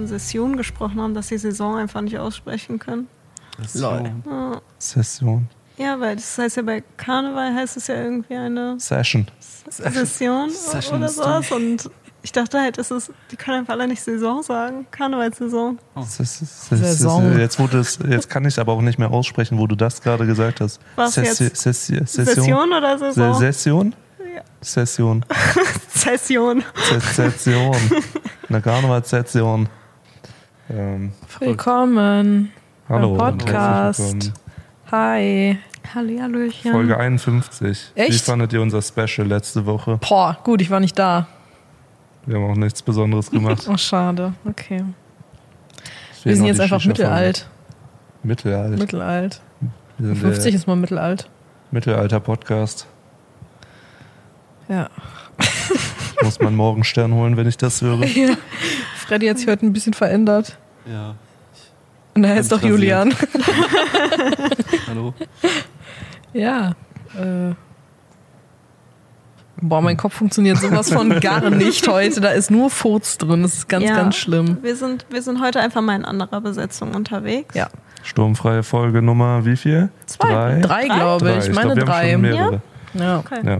von Session gesprochen haben, dass sie Saison einfach nicht aussprechen können. Lol. Ja. Session. Ja, weil das heißt ja bei Karneval heißt es ja irgendwie eine Session. Session Session oder sowas. Und ich dachte halt, das ist, die können einfach alle nicht Saison sagen. Karnevalssaison. Ses- Saison. Jetzt, wurde es, jetzt kann ich aber auch nicht mehr aussprechen, wo du das gerade gesagt hast. Was Sessi- jetzt? Sessi- Session? Session oder Saison? Session? Ja. Session. Session. Se- Session. Eine Karnevalssession. Ähm, Willkommen hallo. Podcast. willkommen. Hi. Hallihallöchen. Folge 51. Wie Echt? fandet ihr unser Special letzte Woche? Boah, gut, ich war nicht da. Wir haben auch nichts Besonderes gemacht. Oh, schade. Okay. Wir sind jetzt einfach Shisha-Folgen. mittelalt. Mittelalt. Mittelalt. Wir sind 50 der ist mal mittelalt. Mittelalter-Podcast. Ja. Ich muss meinen Morgenstern holen, wenn ich das höre. ja. Freddy hat sich heute ein bisschen verändert. Ja. Und er heißt doch Julian. Hallo? Ja. Äh. Boah, mein Kopf funktioniert sowas von gar nicht heute. Da ist nur Furz drin. Das ist ganz, Ja. ganz schlimm. Wir sind, wir sind heute einfach mal in anderer Besetzung unterwegs. Ja. Sturmfreie Folge Nummer wie viel? Zwei. Drei? Drei, glaube ich. Ich meine glaub, wir haben drei. schon mehrere. Ja. Okay. Ja.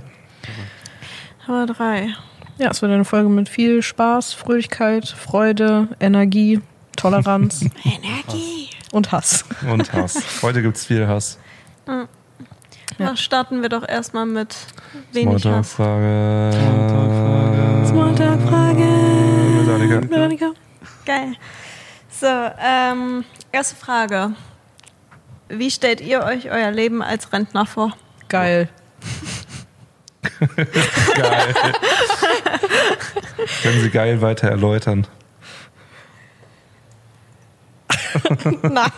Aber drei. Ja, es wird eine Folge mit viel Spaß, Fröhlichkeit, Freude, Energie, Toleranz Energie. und Hass. Und Hass. Heute gibt es viel Hass. Ja. Na, starten wir doch erstmal mit wenig Hass. Smalltalk-Frage. Smalltalk-Frage. Veronika? Geil. So, ähm, erste Frage. Wie stellt ihr euch euer Leben als Rentner vor? Geil. Geil. Können Sie geil weiter erläutern? Nein.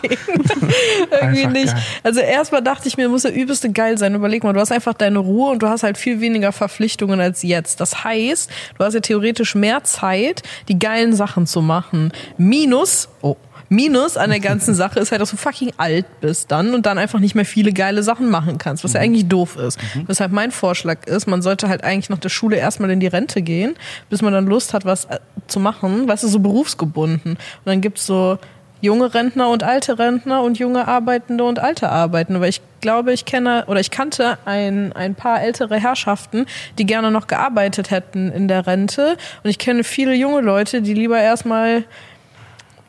Irgendwie nicht. geil. Also erstmal dachte ich mir, muss der übelste geil sein. Überleg mal, du hast einfach deine Ruhe und du hast halt viel weniger Verpflichtungen als jetzt. Das heißt, du hast ja theoretisch mehr Zeit, die geilen Sachen zu machen. Minus, oh, Minus an der ganzen Sache ist halt, dass du fucking alt bist dann und dann einfach nicht mehr viele geile Sachen machen kannst, was ja eigentlich doof ist. Weshalb mein Vorschlag ist, man sollte halt eigentlich nach der Schule erstmal in die Rente gehen, bis man dann Lust hat, was äh, zu machen, weißt du, so berufsgebunden. Und dann gibt's so junge Rentner und alte Rentner und junge Arbeitende und alte Arbeitende. Weil ich glaube, ich kenne oder ich kannte ein, ein paar ältere Herrschaften, die gerne noch gearbeitet hätten in der Rente. Und ich kenne viele junge Leute, die lieber erstmal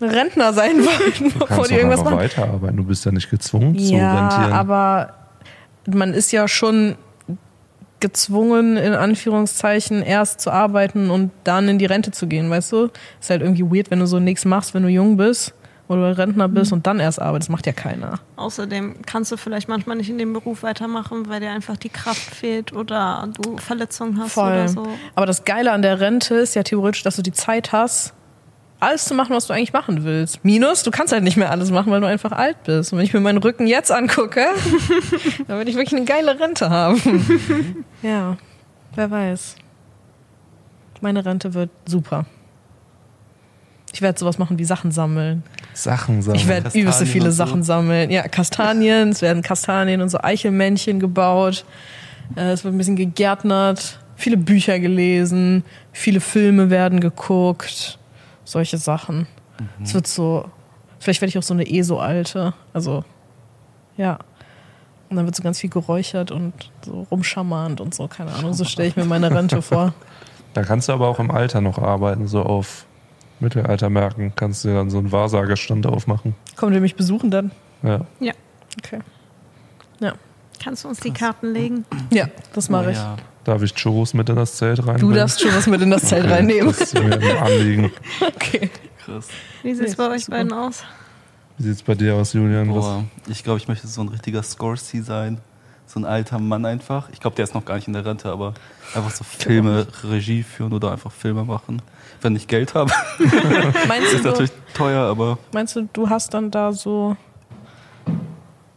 Rentner sein wollen, Du bevor kannst die irgendwas machen. weiterarbeiten. Du bist ja nicht gezwungen zu Ja, rentieren. aber man ist ja schon gezwungen, in Anführungszeichen, erst zu arbeiten und dann in die Rente zu gehen, weißt du? Ist halt irgendwie weird, wenn du so nichts machst, wenn du jung bist oder Rentner bist Mhm. und dann erst arbeitest. Das macht ja keiner. Außerdem kannst du vielleicht manchmal nicht in dem Beruf weitermachen, weil dir einfach die Kraft fehlt oder du Verletzungen hast oder so. Aber das Geile an der Rente ist ja theoretisch, dass du die Zeit hast, alles zu machen, was du eigentlich machen willst. Minus, du kannst halt nicht mehr alles machen, weil du einfach alt bist. Und wenn ich mir meinen Rücken jetzt angucke, dann würde ich wirklich eine geile Rente haben. ja, wer weiß. Meine Rente wird super. Ich werde sowas machen wie Sachen sammeln. Sachen sammeln. Ich werde übelste viele so. Sachen sammeln. Ja, Kastanien, es werden Kastanien und so Eichelmännchen gebaut. Äh, Es wird ein bisschen gegärtnert, viele Bücher gelesen, viele Filme werden geguckt, solche Sachen. Es wird so, vielleicht werde ich auch so eine ESO-Alte. Also, ja. Und dann wird so ganz viel geräuchert und so rumschammernd und so, keine Ahnung. So stelle ich mir meine Rente vor. Da kannst du aber auch im Alter noch arbeiten, so auf Mittelaltermärkten kannst du dann so einen Wahrsagestand aufmachen. Kommt ihr mich besuchen dann? Ja. Ja. Okay. Kannst du uns die Karten legen? Ja, das mache ich. ja. Darf ich Churros mit in das Zelt rein? Du darfst was mit in das Zelt reinnehmen. Das ist mir ein Anliegen. Okay. Krass. Wie sieht es bei ist euch beiden aus? Wie sieht's bei dir aus, Julian? Was, Boah, ich glaube, ich möchte so ein richtiger Scorsese sein. So ein alter Mann einfach. Ich glaube, der ist noch gar nicht in der Rente, aber einfach so Filme, Regie führen oder einfach Filme machen. Wenn ich Geld habe, Meinst ist du, natürlich teuer, aber meinst du, du hast dann da so,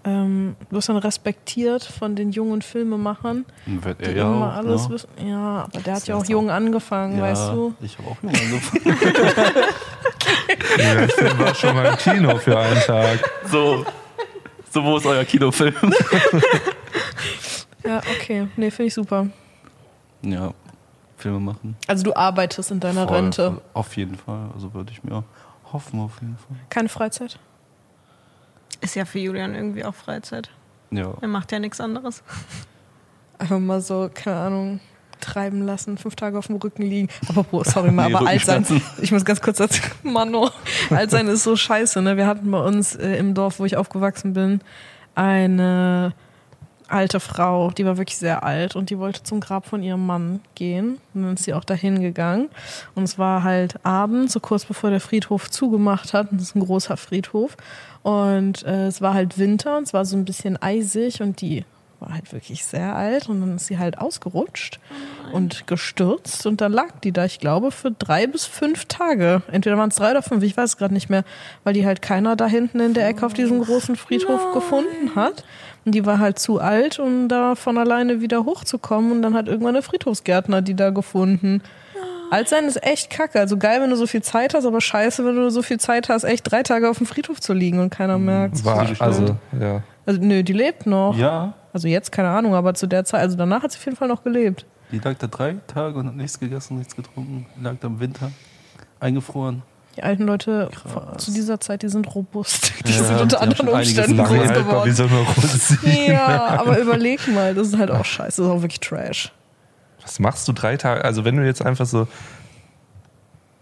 ähm, du wirst dann respektiert von den jungen Filmemachern, wird die er ja immer auch. alles ne? wissen. Ja, aber der hat ja ja auch jung angefangen, ja, weißt du? Ich habe auch jung angefangen. ja, ich Film war schon mal im Kino für einen Tag. so, so, wo ist euer Kinofilm? Ja, okay. Nee, finde ich super. ja, Filme machen. Also du arbeitest in deiner Voll, Rente. Auf jeden Fall. Also würde ich mir Hoffen auf jeden Fall. Keine Freizeit. Ist ja für Julian irgendwie auch Freizeit. Ja. Er macht ja nichts anderes. Einfach mal so, keine Ahnung, treiben lassen, fünf Tage auf dem Rücken liegen. Aber sorry mal, Nee, aber alt sein. Ich muss ganz kurz dazu, Mano, alt sein ist so scheiße. Ne? Wir hatten bei uns äh, im Dorf, wo ich aufgewachsen bin, eine alte Frau, die war wirklich sehr alt und die wollte zum Grab von ihrem Mann gehen. Und dann ist sie auch dahin gegangen. Und es war halt abends, so kurz bevor der Friedhof zugemacht hat. Und das ist ein großer Friedhof. Und äh, es war halt Winter und es war so ein bisschen eisig und die war halt wirklich sehr alt und dann ist sie halt ausgerutscht und gestürzt und dann lag die da, ich glaube, für drei bis fünf Tage. Entweder waren es drei oder fünf, ich weiß es gerade nicht mehr, weil die halt keiner da hinten in der Ecke auf diesem großen Friedhof gefunden hat. Und die war halt zu alt, um da von alleine wieder hochzukommen und dann hat irgendwann eine Friedhofsgärtner die da gefunden. Alt sein ist echt kacke. Also geil, wenn du so viel Zeit hast, aber scheiße, wenn du so viel Zeit hast, echt drei Tage auf dem Friedhof zu liegen und keiner merkt. War, also, ja. Also, nö, die lebt noch. Ja, Also jetzt keine Ahnung, aber zu der Zeit, also danach hat sie auf jeden Fall noch gelebt. die lag da drei Tage und hat nichts gegessen, nichts getrunken. Lag da im Winter, eingefroren. Die alten Leute Krass. zu dieser Zeit, die sind robust. Die Ja, sind die unter haben anderen Umständen groß wie geworden. Ja, aber überleg mal, das ist halt auch scheiße. Das ist auch wirklich Trash. Was machst du drei Tage? Also wenn du jetzt einfach so,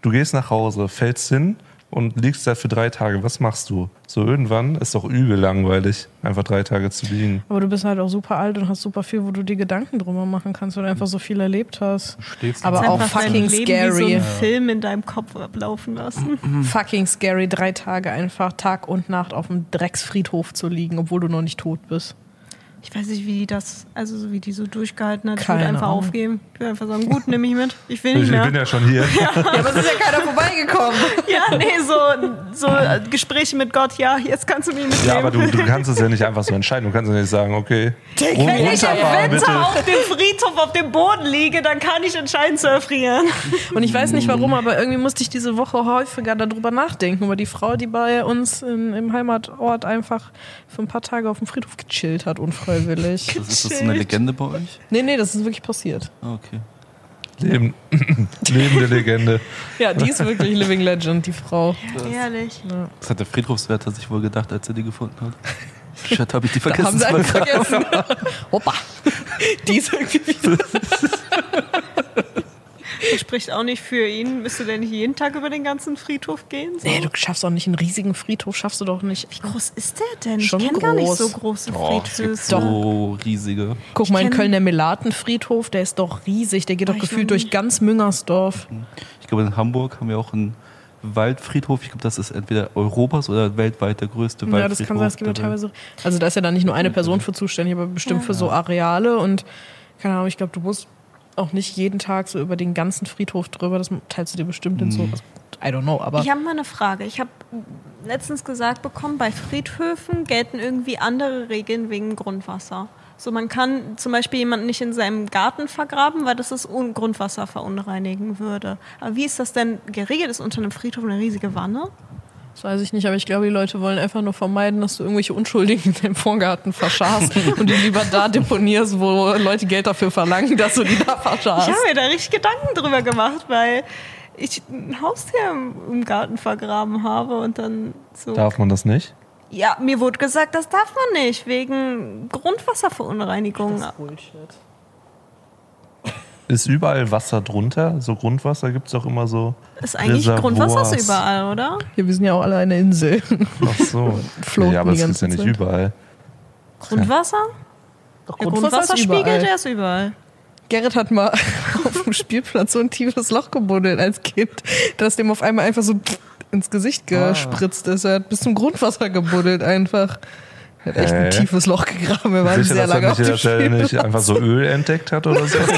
du gehst nach Hause, fällst hin und liegst da für drei Tage. Was machst du? So irgendwann ist doch übel langweilig, einfach drei Tage zu liegen. Aber du bist halt auch super alt und hast super viel, wo du dir Gedanken drüber machen kannst, weil du einfach so viel erlebt hast. Du schläfst Aber auch fucking Leben scary. Wie so ein Film in deinem Kopf ablaufen lassen. Fucking scary, drei Tage einfach Tag und Nacht auf dem Drecksfriedhof zu liegen, obwohl du noch nicht tot bist. Ich weiß nicht, wie die das, also so wie die so durchgehalten hat. Ich würde einfach Ahnung. aufgeben. Ich würde einfach sagen, gut, nehme ich mit. Ich will Ich, nicht ich mehr. bin ja schon hier. Ja, aber es ist ja keiner vorbeigekommen. Ja, nee, so, so Gespräche mit Gott, ja, jetzt kannst du mich mitnehmen. Ja, aber du, du kannst es ja nicht einfach so entscheiden. Du kannst ja nicht sagen, okay, Wenn ich im Winter bitte. auf dem Friedhof auf dem Boden liege, dann kann ich entscheiden zu erfrieren. Und ich weiß nicht warum, aber irgendwie musste ich diese Woche häufiger darüber nachdenken, über die Frau, die bei uns in, im Heimatort einfach für ein paar Tage auf dem Friedhof gechillt hat, unfreiwillig. Das ist das so eine Legende bei euch? Nee, nee, das ist wirklich passiert. Ah, Okay. Leben, lebende Legende. Ja, die ist wirklich Living Legend, die Frau. Ehrlich. Das hat der Friedhofswärter sich wohl gedacht, als er die gefunden hat. Shit, habe ich die Da vergessen. haben sie vergessen. Hoppa. Die ist irgendwie wieder. Das spricht auch nicht für ihn. Müsst du denn nicht jeden Tag über den ganzen Friedhof gehen? So? Nee, du schaffst auch nicht einen riesigen Friedhof, schaffst du doch nicht. Wie groß ist der denn? Schon ich kenne gar nicht so große Oh, Friedhöfe. so riesige. Guck mal, in Köln der Melatenfriedhof, der ist doch riesig. Der geht doch ich gefühlt durch ganz Müngersdorf. Ich glaube, in Hamburg haben wir auch einen Waldfriedhof. Ich glaube, das ist entweder Europas oder weltweit der größte Ja, Waldfriedhof. das kann sein, es gibt ja teilweise. Also da ist ja dann nicht nur eine Person für zuständig, aber bestimmt für so Areale und keine Ahnung, ich glaube, du musst auch nicht jeden Tag so über den ganzen Friedhof drüber, das teilst du dir bestimmt in so. Also, I don't know, aber Ich habe mal eine Frage. Ich habe letztens gesagt bekommen, bei Friedhöfen gelten irgendwie andere Regeln wegen Grundwasser. So, man kann zum Beispiel jemanden nicht in seinem Garten vergraben, weil das das Un- Grundwasser verunreinigen würde. Aber wie ist das denn geregelt? Ist unter einem Friedhof eine riesige Wanne? Das weiß ich nicht, aber ich glaube, die Leute wollen einfach nur vermeiden, dass du irgendwelche Unschuldigen in deinem Vorgarten verscharrst und die lieber da deponierst, wo Leute Geld dafür verlangen, dass du die da Ich verscharst. habe mir da richtig Gedanken drüber gemacht, weil ich ein Haustier im, im Garten vergraben habe und dann so. Darf man das nicht? Ja, mir wurde gesagt, das darf man nicht, wegen Grundwasserverunreinigung. Bullshit. Ist überall Wasser drunter? So Grundwasser gibt es auch immer so. Ist eigentlich Reservoirs. Grundwasser ist überall, oder? Ja, wir sind ja auch alle eine Insel. Ach so. Floaten ja, aber es ist ja nicht Zeit. überall. Grundwasser? Doch, Der Grundwasserspiegel, der ist überall. Gerrit hat mal auf dem Spielplatz so ein tiefes Loch gebuddelt als Kind, dass dem auf einmal einfach so ins Gesicht gespritzt ist. Er hat bis zum Grundwasser gebuddelt einfach. Er hat echt ein Hä? tiefes Loch gegraben. Wir waren Sicher, sehr dass er lange auf nicht, dem dass er nicht Spielplatz. einfach so Öl entdeckt hat oder so?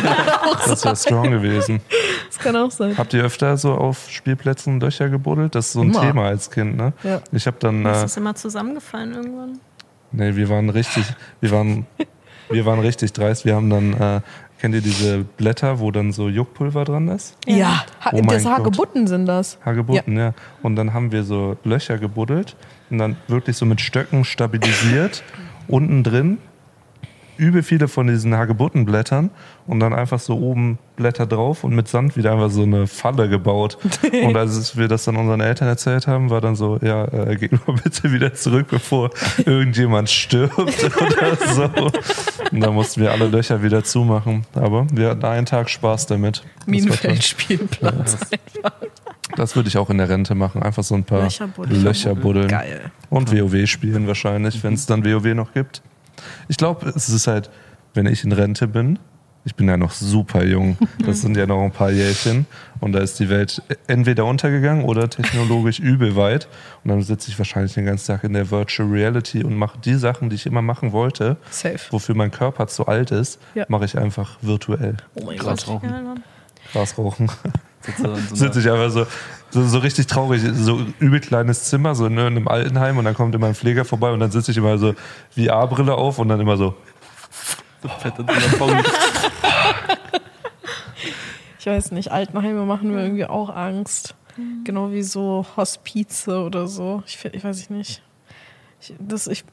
Das wäre strong gewesen. Das kann auch sein. Habt ihr öfter so auf Spielplätzen Löcher gebuddelt? Das ist so ein Immer. Thema als Kind, ne? Ja. Ich habe dann, Ist äh, das immer zusammengefallen irgendwann? nee, wir waren richtig, wir waren, wir waren richtig dreist. Wir haben dann, äh, kennt ihr diese Blätter, wo dann so Juckpulver dran ist? Ja, ha Oh das. Hagebutten sind das. Hagebutten, ja. Und dann haben wir so Löcher gebuddelt und dann wirklich so mit Stöcken stabilisiert. Unten drin übel viele von diesen Hagebuttenblättern und dann einfach so oben Blätter drauf und mit Sand wieder einfach so eine Falle gebaut. und als wir das dann unseren Eltern erzählt haben, war dann so, ja, äh, geht mal bitte wieder zurück, bevor irgendjemand stirbt oder so. Und dann mussten wir alle Löcher wieder zumachen. Aber wir hatten einen Tag Spaß damit. Minenfeldspielplatz. Das würde ich auch in der Rente machen. Einfach so ein paar Löcher buddeln. Löcher buddeln. Geil. Und WoW spielen wahrscheinlich, wenn es dann WoW noch gibt. Ich glaube, es ist halt, wenn ich in Rente bin, ich bin ja noch super jung, das sind ja noch ein paar Jährchen und da ist die Welt entweder untergegangen oder technologisch übel weit und dann sitze ich wahrscheinlich den ganzen Tag in der Virtual Reality und mache die Sachen, die ich immer machen wollte, Safe. wofür mein Körper zu alt ist, Ja. mache ich einfach virtuell. Oh mein Gras Gott. rauchen. Ja, Gras rauchen. So sitze einer- ich einfach so, so, so richtig traurig, so übel kleines Zimmer, so ne, in einem Altenheim und dann kommt immer ein Pfleger vorbei und dann sitze ich immer so VR-Brille auf und dann immer so, so fett so Pong- Ich weiß nicht, Altenheime machen mir irgendwie auch Angst. Genau wie so Hospize oder so. Ich, ich weiß ich nicht. Ich, das, ich,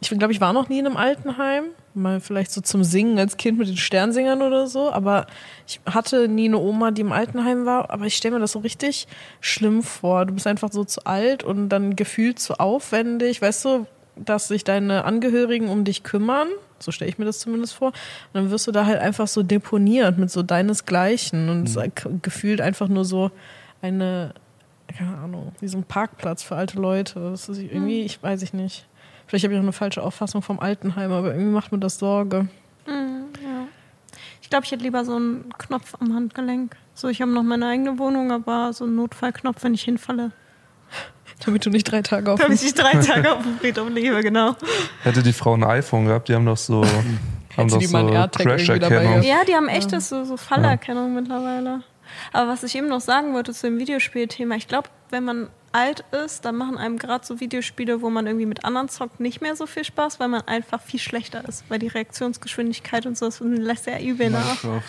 ich glaube, ich war noch nie in einem Altenheim. Mal vielleicht so zum Singen als Kind mit den Sternsingern oder so. Aber ich hatte nie eine Oma, die im Altenheim war. Aber ich stelle mir das so richtig schlimm vor. Du bist einfach so zu alt und dann gefühlt zu aufwendig. Weißt du, dass sich deine Angehörigen um dich kümmern. So stelle ich mir das zumindest vor. Und dann wirst du da halt einfach so deponiert mit so deinesgleichen und ist gefühlt einfach nur so eine, keine Ahnung, wie so ein Parkplatz für alte Leute. Das ist irgendwie, ich weiß ich nicht. Vielleicht habe ich auch eine falsche Auffassung vom Altenheim, aber irgendwie macht mir das Sorge. Ich glaube, ich hätte lieber so einen Knopf am Handgelenk. So, ich habe noch meine eigene Wohnung, aber so einen Notfallknopf, wenn ich hinfalle. Damit du nicht drei Tage auf Damit ich drei Tage auf dem Friedhof lebe, genau. hätte die Frau ein iPhone gehabt, die haben doch so, haben Hätte doch die mal so einen AirTag irgendwie dabei Crash-Erkennung. Ja, die haben echtes so, so Fallerkennung mittlerweile. Aber was ich eben noch sagen wollte zu dem Videospielthema, ich glaube, wenn man alt ist, dann machen einem gerade so Videospiele, wo man irgendwie mit anderen zockt, nicht mehr so viel Spaß, weil man einfach viel schlechter ist, weil die Reaktionsgeschwindigkeit und so das lässt ja übel nach. Minecraft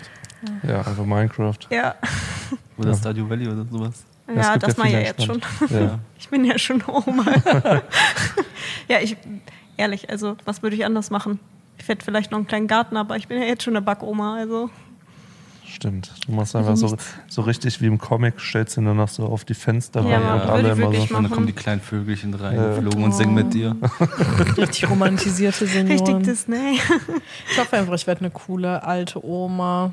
Ja, einfach Minecraft. Ja, oder Stardew Valley oder sowas. ja gibt das ja mache ich ja jetzt schon. Ja. Ich bin ja schon Oma. ja, ich, ehrlich, also was würde ich anders machen? Ich hätte vielleicht noch einen kleinen Garten, aber ich bin ja jetzt schon eine Backoma, also. Stimmt. Du machst einfach so, so richtig wie im Comic, stellst du nur noch so auf die Fenster Ja, rein aber und alle immer so. mal- Und dann Machen. kommen die kleinen Vögelchen Ja. reingeflogen und singen mit dir. Richtig romantisierte Senioren. Richtig Disney. Ich hoffe einfach, ich werde eine coole alte Oma.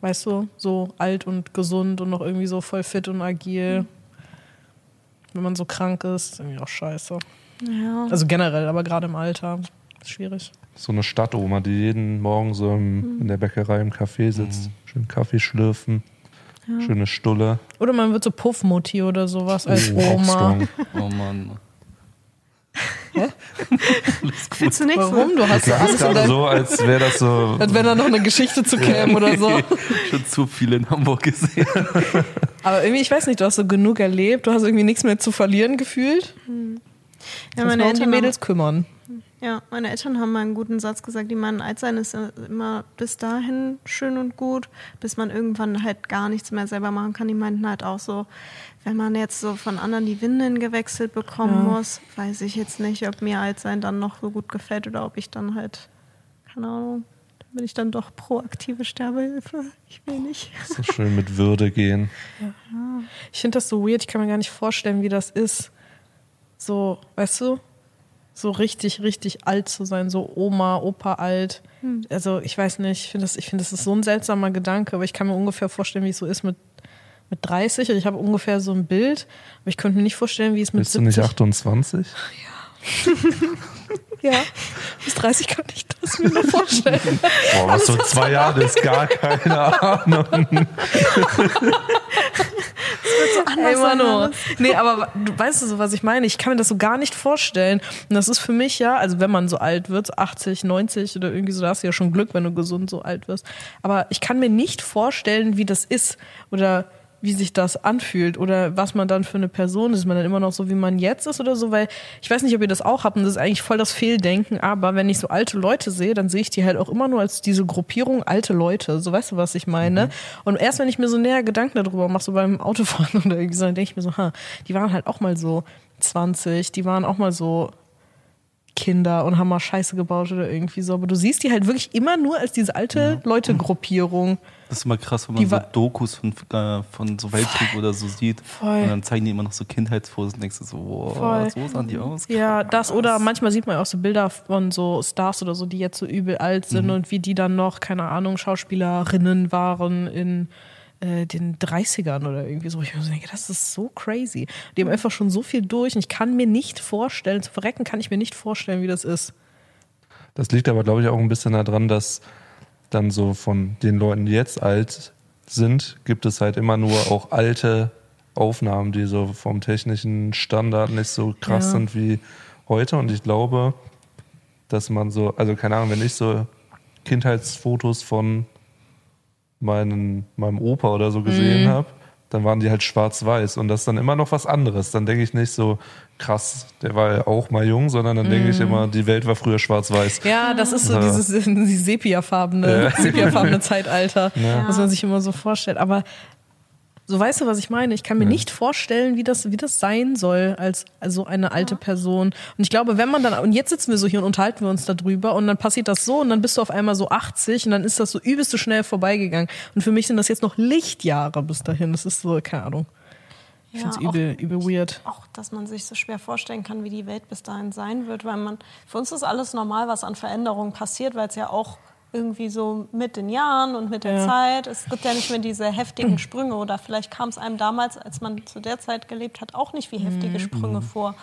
Weißt du, so alt und gesund und noch irgendwie so voll fit und agil. Wenn man so krank ist, ist irgendwie auch scheiße. Ja. Also generell, aber gerade im Alter ist schwierig. So eine Stadtoma, die jeden Morgen so im, in der Bäckerei im Café sitzt. Schön Kaffee schlürfen. Schöne Stulle. Oder man wird so Puffmutti oder sowas als Oh, Oma. Oh Mann. Findest du nicht Warum? so? Du hast Das alles gerade so, als wäre das so. Als wenn da noch eine Geschichte zu käme oder so. Schon zu viel in Hamburg gesehen. Aber irgendwie, ich weiß nicht, du hast so genug erlebt, du hast irgendwie nichts mehr zu verlieren gefühlt. Ja, Kannst meine um die Eltern, Mädels kümmern. Ja, meine Eltern haben mal einen guten Satz gesagt, die meinen, alt sein ist ja immer bis dahin schön und gut, bis man irgendwann halt gar nichts mehr selber machen kann. Die meinten halt auch so, wenn man jetzt so von anderen die Windeln gewechselt bekommen Ja. muss, weiß ich jetzt nicht, ob mir alt sein dann noch so gut gefällt oder ob ich dann halt, keine Ahnung, dann bin ich dann doch proaktive Sterbehilfe. Ich will nicht. So schön mit Würde gehen. Ich finde das so weird, ich kann mir gar nicht vorstellen, wie das ist. So, weißt du, so richtig, richtig alt zu sein, so Oma, Opa alt. Also ich weiß nicht, ich finde das, ich finde, das ist so ein seltsamer Gedanke, aber ich kann mir ungefähr vorstellen, wie es so ist mit, mit 30. Also ich habe ungefähr so ein Bild, aber ich könnte mir nicht vorstellen, wie es mit Bist du nicht 70 28? Ja, bis 30 kann ich das mir nur vorstellen. Boah, was so zwei Jahre ist, gar keine Ahnung. Ey, Mano. Nee, aber du weißt du so, was ich meine? Ich kann mir das so gar nicht vorstellen. Und das ist für mich ja, also wenn man so alt wird, so 80, 90 oder irgendwie so, da hast du ja schon Glück, wenn du gesund so alt wirst. Aber ich kann mir nicht vorstellen, wie das ist oder wie sich das anfühlt oder was man dann für eine Person ist. Ist man dann immer noch so, wie man jetzt ist oder so? Weil ich weiß nicht, ob ihr das auch habt und das ist eigentlich voll das Fehldenken, aber wenn ich so alte Leute sehe, dann sehe ich die halt auch immer nur als diese Gruppierung alte Leute. So weißt du, was ich meine? Und erst wenn ich mir so näher Gedanken darüber mache, so beim Autofahren oder irgendwie so, dann denke ich mir so, ha, die waren halt auch mal so 20, die waren auch mal so Kinder und haben mal Scheiße gebaut oder irgendwie so. Aber du siehst die halt wirklich immer nur als diese alte Leute-Gruppierung. Das ist immer krass, wenn Die man so wa- Dokus von, äh, von so Weltkrieg oder so sieht. Voll. Und dann zeigen die immer noch so Kindheitsfotos und denkst du so, wow, Voll. so sahen die aus. Ja, das oder manchmal sieht man auch so Bilder von so Stars oder so, die jetzt so übel alt sind und wie die dann noch, keine Ahnung, Schauspielerinnen waren in äh, den 30ern oder irgendwie so. Ich mir so denke, das ist so crazy. Die haben einfach schon so viel durch und ich kann mir nicht vorstellen, zu verrecken kann ich mir nicht vorstellen, wie das ist. Das liegt aber, glaube ich, auch ein bisschen daran, dass dann so von den Leuten, die jetzt alt sind, gibt es halt immer nur auch alte Aufnahmen, die so vom technischen Standard nicht so krass Ja. sind wie heute. Und ich glaube, dass man so, also keine Ahnung, wenn ich so Kindheitsfotos von meinen, meinem Opa oder so gesehen Mhm. habe, dann waren die halt schwarz-weiß und das ist dann immer noch was anderes. Dann denke ich nicht so, krass, der war ja auch mal jung, sondern dann denke ich immer, die Welt war früher schwarz-weiß. Ja, das ist so Ja. dieses, dieses sepia-farbene, sepia-farbene Zeitalter, Ja. was man sich immer so vorstellt. Aber so weißt du, was ich meine? Ich kann mir Ja. nicht vorstellen, wie das, wie das sein soll als, als so eine alte Person. Und ich glaube, wenn man dann, und jetzt sitzen wir so hier und unterhalten wir uns darüber und dann passiert das so und dann bist du auf einmal so 80 und dann ist das so übelst schnell vorbeigegangen. Und für mich sind das jetzt noch Lichtjahre bis dahin. Das ist so, keine Ahnung. Ich Ja, find's übel, übel weird. Auch, dass man sich so schwer vorstellen kann, wie die Welt bis dahin sein wird, weil man, für uns ist alles normal, was an Veränderungen passiert, weil es ja auch irgendwie so mit den Jahren und mit der Ja. Zeit, es gibt ja nicht mehr diese heftigen Sprünge oder vielleicht kam es einem damals, als man zu der Zeit gelebt hat, auch nicht wie heftige Sprünge vor.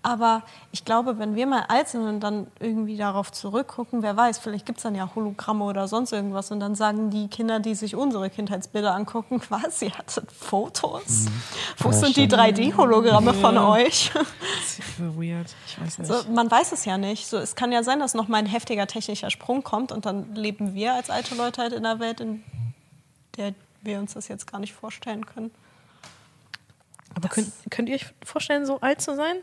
Aber ich glaube, wenn wir mal alt sind und dann irgendwie darauf zurückgucken, wer weiß, vielleicht gibt es dann ja Hologramme oder sonst irgendwas und dann sagen die Kinder, die sich unsere Kindheitsbilder angucken, was, ihr hattet Fotos? Wo Ja, sind die stimmt. 3D-Hologramme von euch? Übel weird. Ich weiß nicht. So, man weiß es ja nicht. So, es kann ja sein, dass noch mal ein heftiger technischer Sprung kommt und dann leben wir als alte Leute halt in einer Welt, in der wir uns das jetzt gar nicht vorstellen können. Aber könnt, könnt ihr euch vorstellen, so alt zu sein?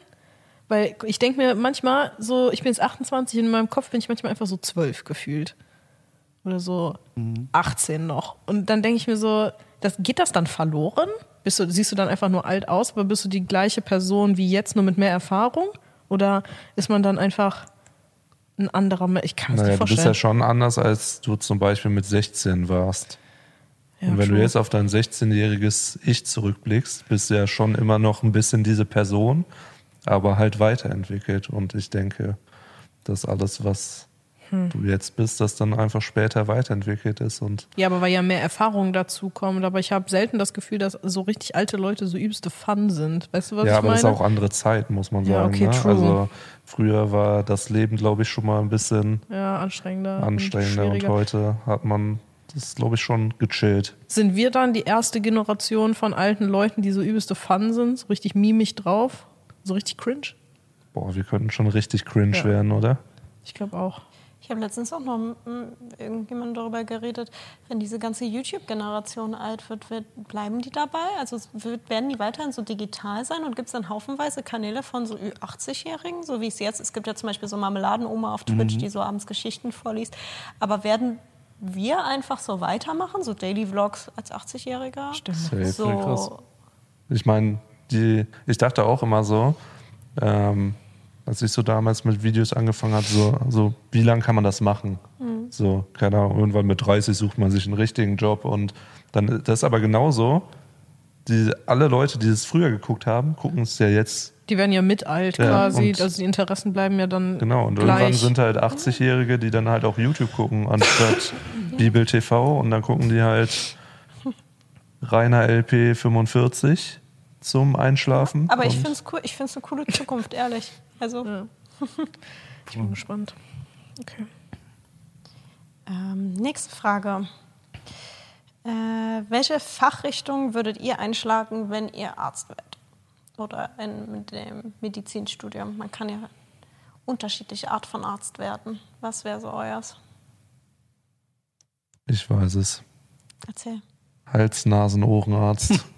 Weil ich denke mir manchmal so, ich bin jetzt 28, in meinem Kopf bin ich manchmal einfach so 12 gefühlt. Oder so 18 noch. Und dann denke ich mir so, das, geht das dann verloren? Bist du, siehst du dann einfach nur alt aus, aber bist du die gleiche Person wie jetzt, nur mit mehr Erfahrung? Oder ist man dann einfach ein anderer Mensch? Ich kann es Naja, nicht du bist vorstellen. ja schon anders, als du zum Beispiel mit 16 warst. Ja, und wenn true. du jetzt auf dein 16-jähriges Ich zurückblickst, bist du ja schon immer noch ein bisschen diese Person, aber halt weiterentwickelt. Und ich denke, dass alles, was Hm. du jetzt bist, das dann einfach später weiterentwickelt ist. Und Ja, aber weil ja mehr Erfahrung dazu kommt. Aber ich habe selten das Gefühl, dass so richtig alte Leute so übelste Fun sind. Weißt du, was ja, ich aber meine? das ist auch andere Zeit, muss man Ja, sagen. okay, ne? true. Also früher war das Leben, glaube ich, schon mal ein bisschen ja, anstrengender. anstrengender und und heute hat man das, glaube ich, schon gechillt. Sind wir dann die erste Generation von alten Leuten, die so übelste Fun sind? So richtig mimig drauf? So richtig cringe? Boah, wir könnten schon richtig cringe Ja. werden, oder? Ich glaube auch. Ich habe letztens auch noch mit irgendjemandem darüber geredet, wenn diese ganze YouTube-Generation alt wird, wird, bleiben die dabei? Also wird, werden die weiterhin so digital sein und gibt es dann haufenweise Kanäle von so 80-Jährigen, so wie es jetzt, es gibt ja zum Beispiel so Marmeladenoma auf Twitch, die so abends Geschichten vorliest, aber werden wir einfach so weitermachen, so Daily Vlogs als 80-Jähriger? Stimmt. Safe. So, krass. Ich meine, die, ich dachte auch immer so, ähm, als ich so damals mit Videos angefangen habe, so, so wie lange kann man das machen? So, keine Ahnung, irgendwann mit 30 sucht man sich einen richtigen Job und dann, das ist aber genauso, die, alle Leute, die es früher geguckt haben, gucken es ja jetzt, Die werden ja mit alt Ja, quasi. Also die Interessen bleiben ja dann genau, und gleich. irgendwann sind halt 80-Jährige, die dann halt auch YouTube gucken, anstatt Bibel TV und dann gucken die halt Rainer LP 45 zum Einschlafen. aber ich finde es cool, ich finde es eine coole Zukunft, ehrlich. Also Ja. Ich bin gespannt. Okay. Ähm, nächste Frage. Äh, welche Fachrichtung würdet ihr einschlagen, wenn ihr Arzt werdet? Oder in mit dem Medizinstudium? Man kann ja unterschiedliche Art von Arzt werden. Was wäre so euers? Ich weiß es. Erzähl. Hals-, Nasen-, Ohrenarzt.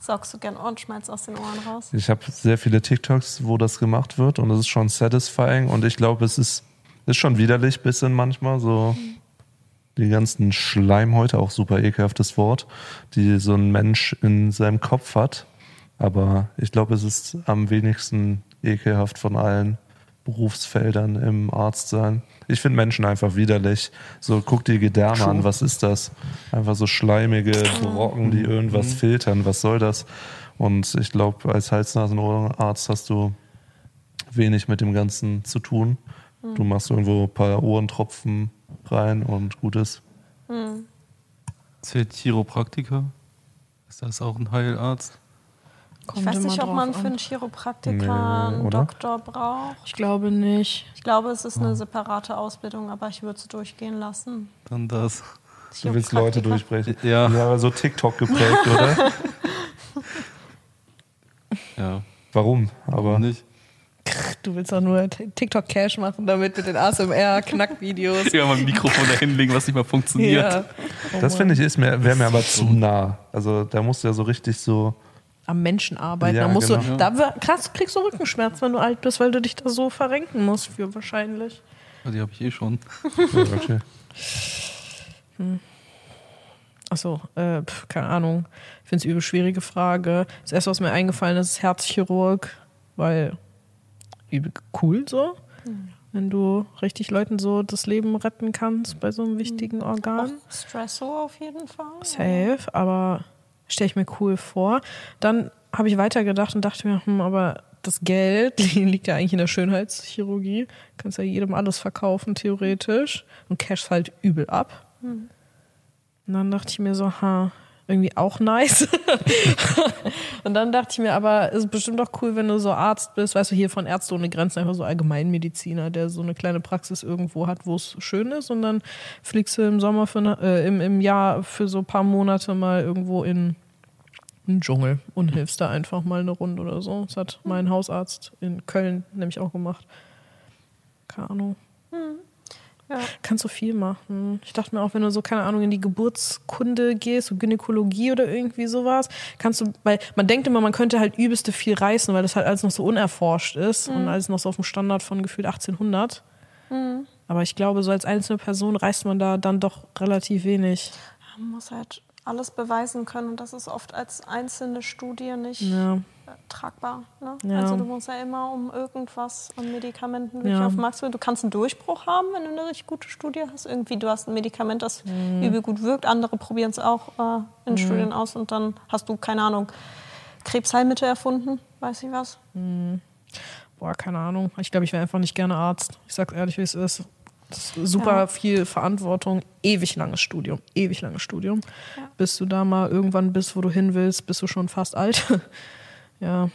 Saugst du gern Ohrenschmalz aus den Ohren raus? Ich habe sehr viele TikToks, wo das gemacht wird und es ist schon satisfying und ich glaube, es ist, ist schon widerlich bisschen manchmal, so die ganzen Schleimhäute, auch super ekelhaftes Wort, die so ein Mensch in seinem Kopf hat. Aber ich glaube, es ist am wenigsten ekelhaft von allen Berufsfeldern im Arztsein. Ich finde Menschen einfach widerlich. So, guck dir Gedärme an, was ist das? Einfach so schleimige Brocken, die irgendwas filtern. Was soll das? Und ich glaube, als Hals-Nasen-Ohrenarzt hast du wenig mit dem Ganzen zu tun. Du machst irgendwo ein paar Ohrentropfen rein und gut ist. Zählt Chiropraktiker? Ist das auch ein Heilarzt? Ich weiß nicht, ob man für einen Chiropraktiker Nee, einen oder? Doktor braucht. Ich glaube nicht. Ich glaube, es ist eine separate Ausbildung, aber ich würde es durchgehen lassen. Dann das. Du willst Leute durchbrechen. Ja. Ja, aber so TikTok geprägt, oder? Ja. Warum? Aber Warum nicht? Du willst doch nur TikTok-Cash machen, damit mit den ASMR-Knackvideos. Ja, mal ein Mikrofon da hinlegen, was nicht mal funktioniert. Ja. Oh das finde ich wäre mir aber zu nah. Also da musst du ja so richtig so. Am Menschen arbeiten. Ja, da musst genau. du, da krass, kriegst du Rückenschmerzen, wenn du alt bist, weil du dich da so verrenken musst für wahrscheinlich. Ja, Die habe ich eh schon. Ja, okay. Achso, äh, keine Ahnung. Ich finde es übel schwierige Frage. Das erste, was mir eingefallen ist, ist Herzchirurg, weil übel cool so. Wenn du richtig Leuten so das Leben retten kannst bei so einem wichtigen Organ. Auch Stresso auf jeden Fall. Safe, aber stelle ich mir cool vor. Dann habe ich weitergedacht und dachte mir, hm, aber das Geld liegt ja eigentlich in der Schönheitschirurgie. Kannst ja jedem alles verkaufen, theoretisch. Und cashst halt übel ab. Und dann dachte ich mir so, ha, irgendwie auch nice. und dann dachte ich mir, aber es ist bestimmt auch cool, wenn du so Arzt bist, weißt du, hier von Ärzte ohne Grenzen, einfach so Allgemeinmediziner, der so eine kleine Praxis irgendwo hat, wo es schön ist. Und dann fliegst du im Sommer, für äh, im, im Jahr für so ein paar Monate mal irgendwo in einen Dschungel und hilfst da einfach mal eine Runde oder so. Das hat mein Hausarzt in Köln nämlich auch gemacht. Keine Ahnung. Ja. Kannst so viel machen. Ich dachte mir auch, wenn du so, keine Ahnung, in die Geburtskunde gehst, so Gynäkologie oder irgendwie sowas, kannst du, weil man denkt immer, man könnte halt übelste viel reißen, weil das halt alles noch so unerforscht ist und alles noch so auf dem Standard von gefühlt 1800. Aber ich glaube, so als einzelne Person reißt man da dann doch relativ wenig. Man muss halt alles beweisen können und das ist oft als einzelne Studie nicht Ja. Tragbar. Ne? Ja. Also du musst ja immer um irgendwas an Medikamenten wirklich Ja. auf Maximum. Du kannst einen Durchbruch haben, wenn du eine richtig gute Studie hast. Irgendwie du hast ein Medikament, das Mhm. übel gut wirkt. Andere probieren es auch äh, in Studien aus und dann hast du keine Ahnung Krebsheilmittel erfunden, weiß ich was. Boah, keine Ahnung. Ich glaube, ich wäre einfach nicht gerne Arzt. Ich sag's ehrlich, wie es ist. Ist super Ja. viel Verantwortung, ewig langes Studium, ewig langes Studium. Ja. Bis du da mal irgendwann bist, wo du hin willst, bist du schon fast alt. ja,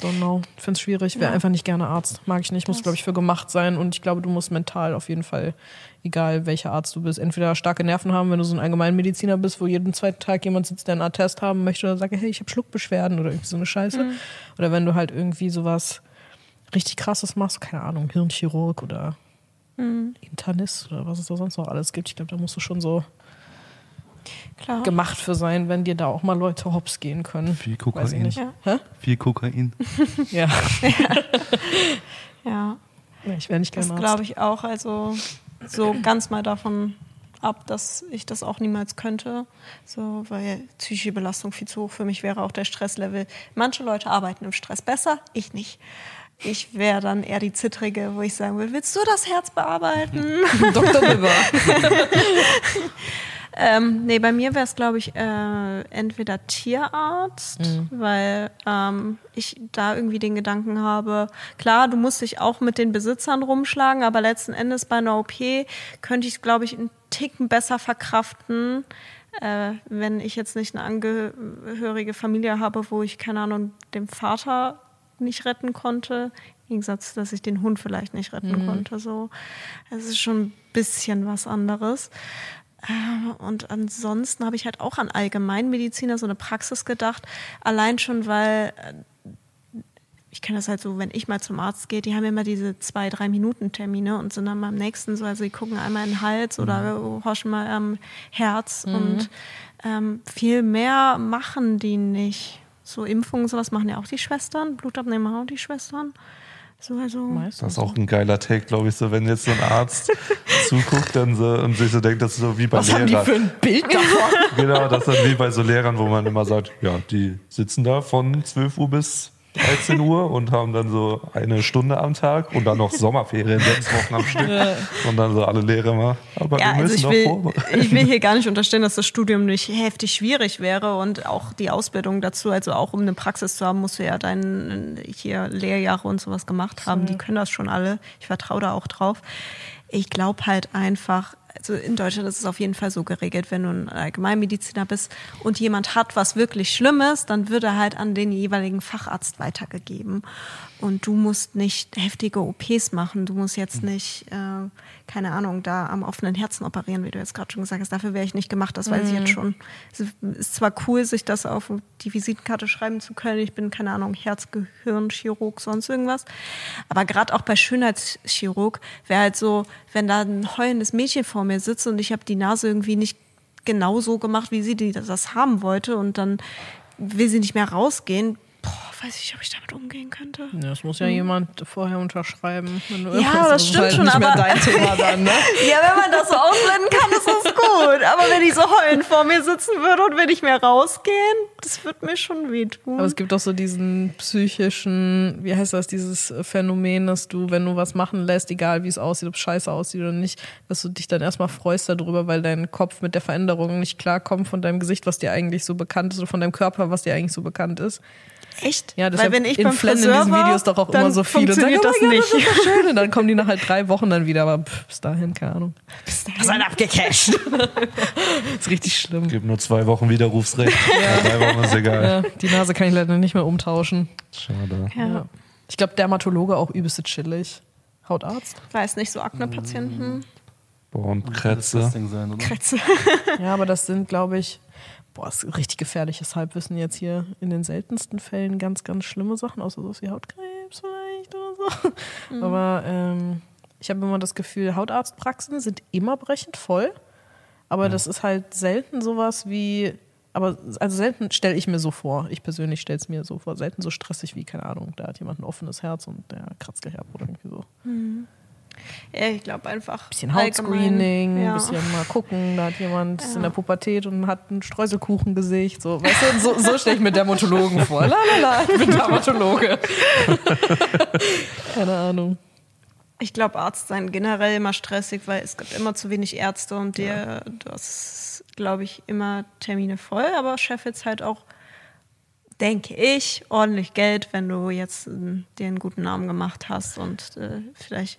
don't know. Ich finde es schwierig. Wäre Ja. einfach nicht gerne Arzt. Mag ich nicht. Muss, glaube ich, für gemacht sein. Und ich glaube, du musst mental auf jeden Fall, egal welcher Arzt du bist, entweder starke Nerven haben, wenn du so ein Allgemeinmediziner bist, wo jeden zweiten Tag jemand sitzt, der einen Attest haben möchte oder sagt, hey, ich habe Schluckbeschwerden oder irgendwie so eine Scheiße. Mhm. Oder wenn du halt irgendwie sowas richtig krasses machst, keine Ahnung, Hirnchirurg oder Mhm. Internist oder was es da sonst noch alles gibt. Ich glaube, da musst du schon so Klar. gemacht für sein, wenn dir da auch mal Leute hops gehen können. Viel Weiß ich Kokain. nicht. Ja. Hä? Viel Kokain. Ja. Ja. Nee, ich wäre nicht Das gerne glaube ich auch. Also so ganz mal davon ab, dass ich das auch niemals könnte. So, weil psychische Belastung viel zu hoch für mich wäre, auch der Stresslevel. Manche Leute arbeiten im Stress besser, ich nicht. Ich wäre dann eher die Zittrige, wo ich sagen will, willst du das Herz bearbeiten? Dr. Bibber. Ähm, nee, bei mir wäre es, glaube ich, äh, entweder Tierarzt, weil ähm, ich da irgendwie den Gedanken habe, klar, du musst dich auch mit den Besitzern rumschlagen, aber letzten Endes bei einer OP könnte ich es, glaube ich, einen Ticken besser verkraften, äh, wenn ich jetzt nicht eine angehörige Familie habe, wo ich, keine Ahnung, den Vater nicht retten konnte. Im Gegensatz, dass ich den Hund vielleicht nicht retten konnte. So, es ist schon ein bisschen was anderes. Äh, Und ansonsten habe ich halt auch an Allgemeinmediziner, so eine Praxis gedacht. Allein schon, weil äh, ich kenne das halt so, wenn ich mal zum Arzt gehe, die haben immer diese zwei, drei Minuten Termine und sind dann beim nächsten so, also die gucken einmal in den Hals oder horchen mal am Herz und ähm, viel mehr machen die nicht. So Impfungen, sowas machen ja auch die Schwestern, Blutabnehmen machen auch die Schwestern. So, also, Das ist auch ein geiler Take, glaube ich, so wenn jetzt so ein Arzt zuguckt dann so, und sich so denkt, das ist so wie bei Was haben die Lehrern. für ein Bild davon? Genau, das ist dann wie bei so Lehrern, wo man immer sagt, ja, die sitzen da von 12 Uhr bis 13 Uhr und haben dann so eine Stunde am Tag und dann noch Sommerferien, sechs Wochen am Stück. Und dann so alle Lehrer mal. Aber Ja, wir also müssen ich doch will, vorbereiten. ich will hier gar nicht unterstellen, dass das Studium nicht heftig schwierig wäre und auch die Ausbildung dazu, also auch um eine Praxis zu haben, musst du ja deine hier Lehrjahre und sowas gemacht haben. Die können das schon alle. Ich vertraue da auch drauf. Ich glaube halt einfach, also in Deutschland ist es auf jeden Fall so geregelt, wenn du ein Allgemeinmediziner bist und jemand hat was wirklich Schlimmes, dann wird er halt an den jeweiligen Facharzt weitergegeben. Und du musst nicht heftige OPs machen. Du musst jetzt nicht, äh, keine Ahnung, da am offenen Herzen operieren, wie du jetzt gerade schon gesagt hast. Dafür wäre ich nicht gemacht, das weiß ich jetzt schon. Es ist zwar cool, sich das auf die Visitenkarte schreiben zu können. Ich bin, keine Ahnung, Herz, Gehirn, Chirurg, sonst irgendwas. Aber gerade auch bei Schönheitschirurg wäre halt so, wenn da ein heulendes Mädchen vor mir sitzt und ich habe die Nase irgendwie nicht genau so gemacht, wie sie das haben wollte und dann will sie nicht mehr rausgehen. Boah, weiß ich, ob ich damit umgehen könnte. Ja, das muss ja jemand vorher unterschreiben. wenn du Ja, irgendwas- das stimmt halt schon, aber- dann, ne? Ja, wenn man das so ausblenden kann, ist das gut. Aber wenn ich so heulend vor mir sitzen würde und will nicht mehr rausgehen, das wird mir schon wehtun. Aber es gibt auch so diesen psychischen, wie heißt das, dieses Phänomen, dass du, wenn du was machen lässt, egal wie es aussieht, ob es scheiße aussieht oder nicht, dass du dich dann erstmal freust darüber, weil dein Kopf mit der Veränderung nicht klarkommt von deinem Gesicht, was dir eigentlich so bekannt ist, oder von deinem Körper, was dir eigentlich so bekannt ist. Echt? Ja, Weil deshalb wenn ich in beim Flennen in Friseur diesen war, Videos doch auch immer so viele und sagen, funktioniert oh das Gott, nicht. das ist doch schön. Und dann kommen die nach halt drei Wochen dann wieder, aber pff, bis dahin, keine Ahnung. Bis dahin. Das abgecasht. ist richtig schlimm. Gibt nur zwei Wochen Widerrufsrecht. Nach drei Wochen ist egal. Ja, die Nase kann ich leider nicht mehr umtauschen. Schade. Ja. Ja. Ich glaube, Dermatologe auch übelst chillig. Hautarzt? Weiß nicht, so Akne-Patienten. Boah, und Das Krätze. Sein, oder? Krätze. Ja, aber das sind, glaube ich, boah, ist richtig gefährliches Halbwissen jetzt hier in den seltensten Fällen ganz, ganz schlimme Sachen, außer sowas wie Hautkrebs vielleicht oder so. Aber ähm, ich habe immer das Gefühl, Hautarztpraxen sind immer brechend voll. Aber das ist halt selten sowas wie, aber also selten stelle ich mir so vor, ich persönlich stelle es mir so vor, selten so stressig wie, keine Ahnung, da hat jemand ein offenes Herz und der kratzt gleich ab oder irgendwie so. Ja, ich glaube einfach. bisschen Hautscreening, ja. ein bisschen mal gucken, da hat jemand ist in der Pubertät und hat ein Streuselkuchengesicht, so, weißt du, so, so stelle ich mir Dermatologen vor. La la la, ich bin Dermatologe. Keine Ahnung. Ich glaube, Arzt sein generell immer stressig, weil es gibt immer zu wenig Ärzte und dir, du hast, glaube ich, immer Termine voll, aber Chef jetzt halt auch, denke ich, ordentlich Geld, wenn du jetzt äh, dir einen guten Namen gemacht hast und äh, vielleicht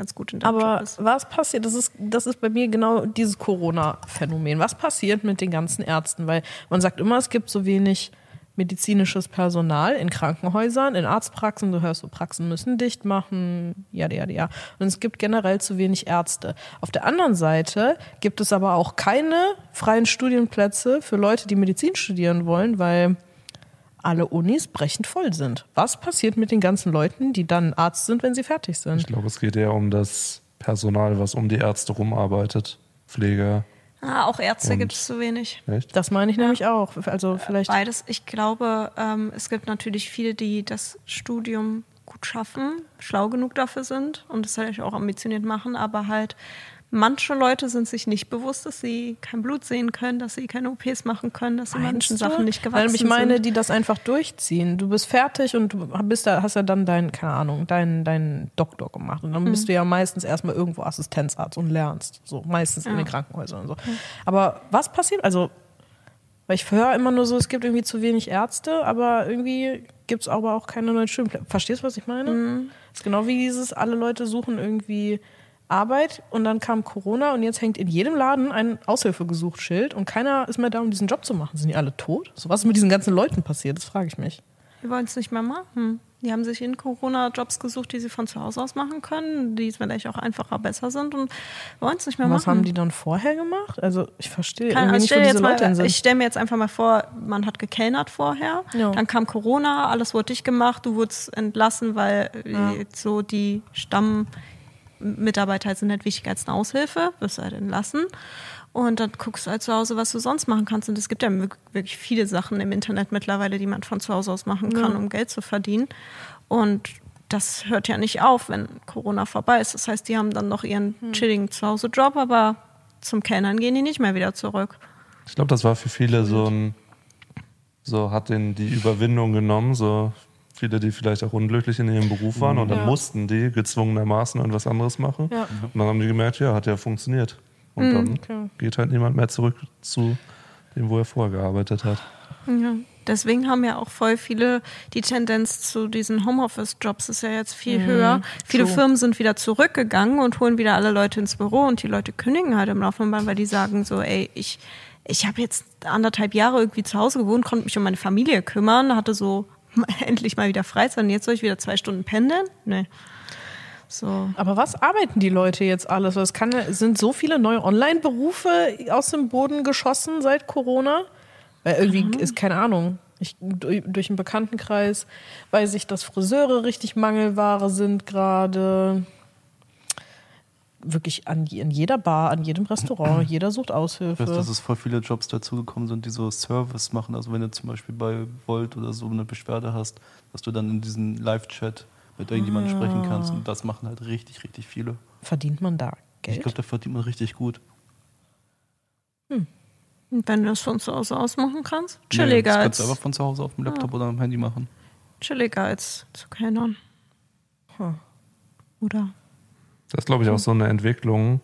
ganz gut in deinem Job Aber bist. was passiert, das ist, das ist bei mir genau dieses Corona-Phänomen. Was passiert mit den ganzen Ärzten? Weil man sagt immer, es gibt so wenig medizinisches Personal in Krankenhäusern, in Arztpraxen. Du hörst so, Praxen müssen dicht machen, ja, ja, ja. Und es gibt generell zu wenig Ärzte. Auf der anderen Seite gibt es aber auch keine freien Studienplätze für Leute, die Medizin studieren wollen, weil alle Unis brechend voll sind. Was passiert mit den ganzen Leuten, die dann Arzt sind, wenn sie fertig sind? Ich glaube, es geht eher um das Personal, was um die Ärzte rumarbeitet. Pfleger. Ah, auch Ärzte gibt es zu wenig. Echt? Das meine ich nämlich auch. Also vielleicht. Beides. Ich glaube, ähm, es gibt natürlich viele, die das Studium gut schaffen, schlau genug dafür sind und es halt auch ambitioniert machen, aber halt manche Leute sind sich nicht bewusst, dass sie kein Blut sehen können, dass sie keine OPs machen können, dass sie manchen Meinst du? Sachen nicht Weil gewachsen ich meine, sind. die das einfach durchziehen. Du bist fertig und du bist da, hast ja dann deinen, keine Ahnung, deinen, deinen Doktor gemacht. Und dann Mhm. bist du ja meistens erstmal irgendwo Assistenzarzt und lernst. So, meistens in den Krankenhäusern und so. Aber was passiert? Also, weil ich höre immer nur so, es gibt irgendwie zu wenig Ärzte, aber irgendwie gibt es aber auch keine neuen Studienplätze. Verstehst du, was ich meine? Mhm. Das ist genau wie dieses, alle Leute suchen irgendwie Arbeit und dann kam Corona und jetzt hängt in jedem Laden ein Aushilfe gesucht Schild und keiner ist mehr da, um diesen Job zu machen. Sind die alle tot? So was ist mit diesen ganzen Leuten passiert? Das frage ich mich. Die wollen es nicht mehr machen. Die haben sich in Corona Jobs gesucht, die sie von zu Hause aus machen können, die vielleicht auch einfacher besser sind und wollen es nicht mehr was machen. haben die dann vorher gemacht? Also ich verstehe Kann, also nicht, stell jetzt mal, ich stelle mir jetzt einfach mal vor, man hat gekellnert vorher, Ja. dann kam Corona, alles wurde dicht gemacht, du wurdest entlassen, weil äh, so die Stammmitarbeiter halt sind nicht wichtiger als eine Aushilfe, wirst du halt entlassen. Und dann guckst du halt zu Hause, was du sonst machen kannst. Und es gibt ja wirk- wirklich viele Sachen im Internet mittlerweile, die man von zu Hause aus machen kann, um Geld zu verdienen. Und das hört ja nicht auf, wenn Corona vorbei ist. Das heißt, die haben dann noch ihren chilligen Zuhause-Job, aber zum Kellnern gehen die nicht mehr wieder zurück. Ich glaube, das war für viele so ein, so hat den die Überwindung genommen, so Viele, die vielleicht auch unglücklich in ihrem Beruf waren und dann Ja. mussten die gezwungenermaßen irgendwas anderes machen. Ja. Und dann haben die gemerkt, ja, hat ja funktioniert. Und dann okay. geht halt niemand mehr zurück zu dem, wo er vorher gearbeitet hat. Ja. Deswegen haben ja auch voll viele die Tendenz zu diesen Homeoffice-Jobs ist ja jetzt viel höher. Viele true. Firmen sind wieder zurückgegangen und holen wieder alle Leute ins Büro und die Leute kündigen halt im laufenden Band, weil die sagen so, ey, ich, ich habe jetzt anderthalb Jahre irgendwie zu Hause gewohnt, konnte mich um meine Familie kümmern, hatte so endlich mal wieder Freizeit und jetzt soll ich wieder zwei Stunden pendeln? Nee. So. Aber was arbeiten die Leute jetzt alles? Es kann, sind so viele neue Online-Berufe aus dem Boden geschossen seit Corona? Weil irgendwie ist keine Ahnung. Ich, durch, durch den Bekanntenkreis weiß ich, dass Friseure richtig Mangelware sind gerade. Wirklich an, in jeder Bar, an jedem Restaurant. Jeder sucht Ich Aushilfe. weiß, dass es voll viele Jobs dazugekommen sind, die so Service machen. Also wenn du zum Beispiel bei Volt oder so eine Beschwerde hast, dass du dann in diesen Live-Chat mit irgendjemandem sprechen kannst. Und das machen halt richtig, richtig viele. Verdient man da Ich Geld? glaube, da verdient man richtig gut. Und wenn du das von zu Hause aus machen kannst, Nee, chilliger das kannst du einfach von zu Hause auf dem Laptop oder am Handy machen. chilliger als zu kellnern. Hm. Oder? Das ist, glaube ich, auch so eine Entwicklung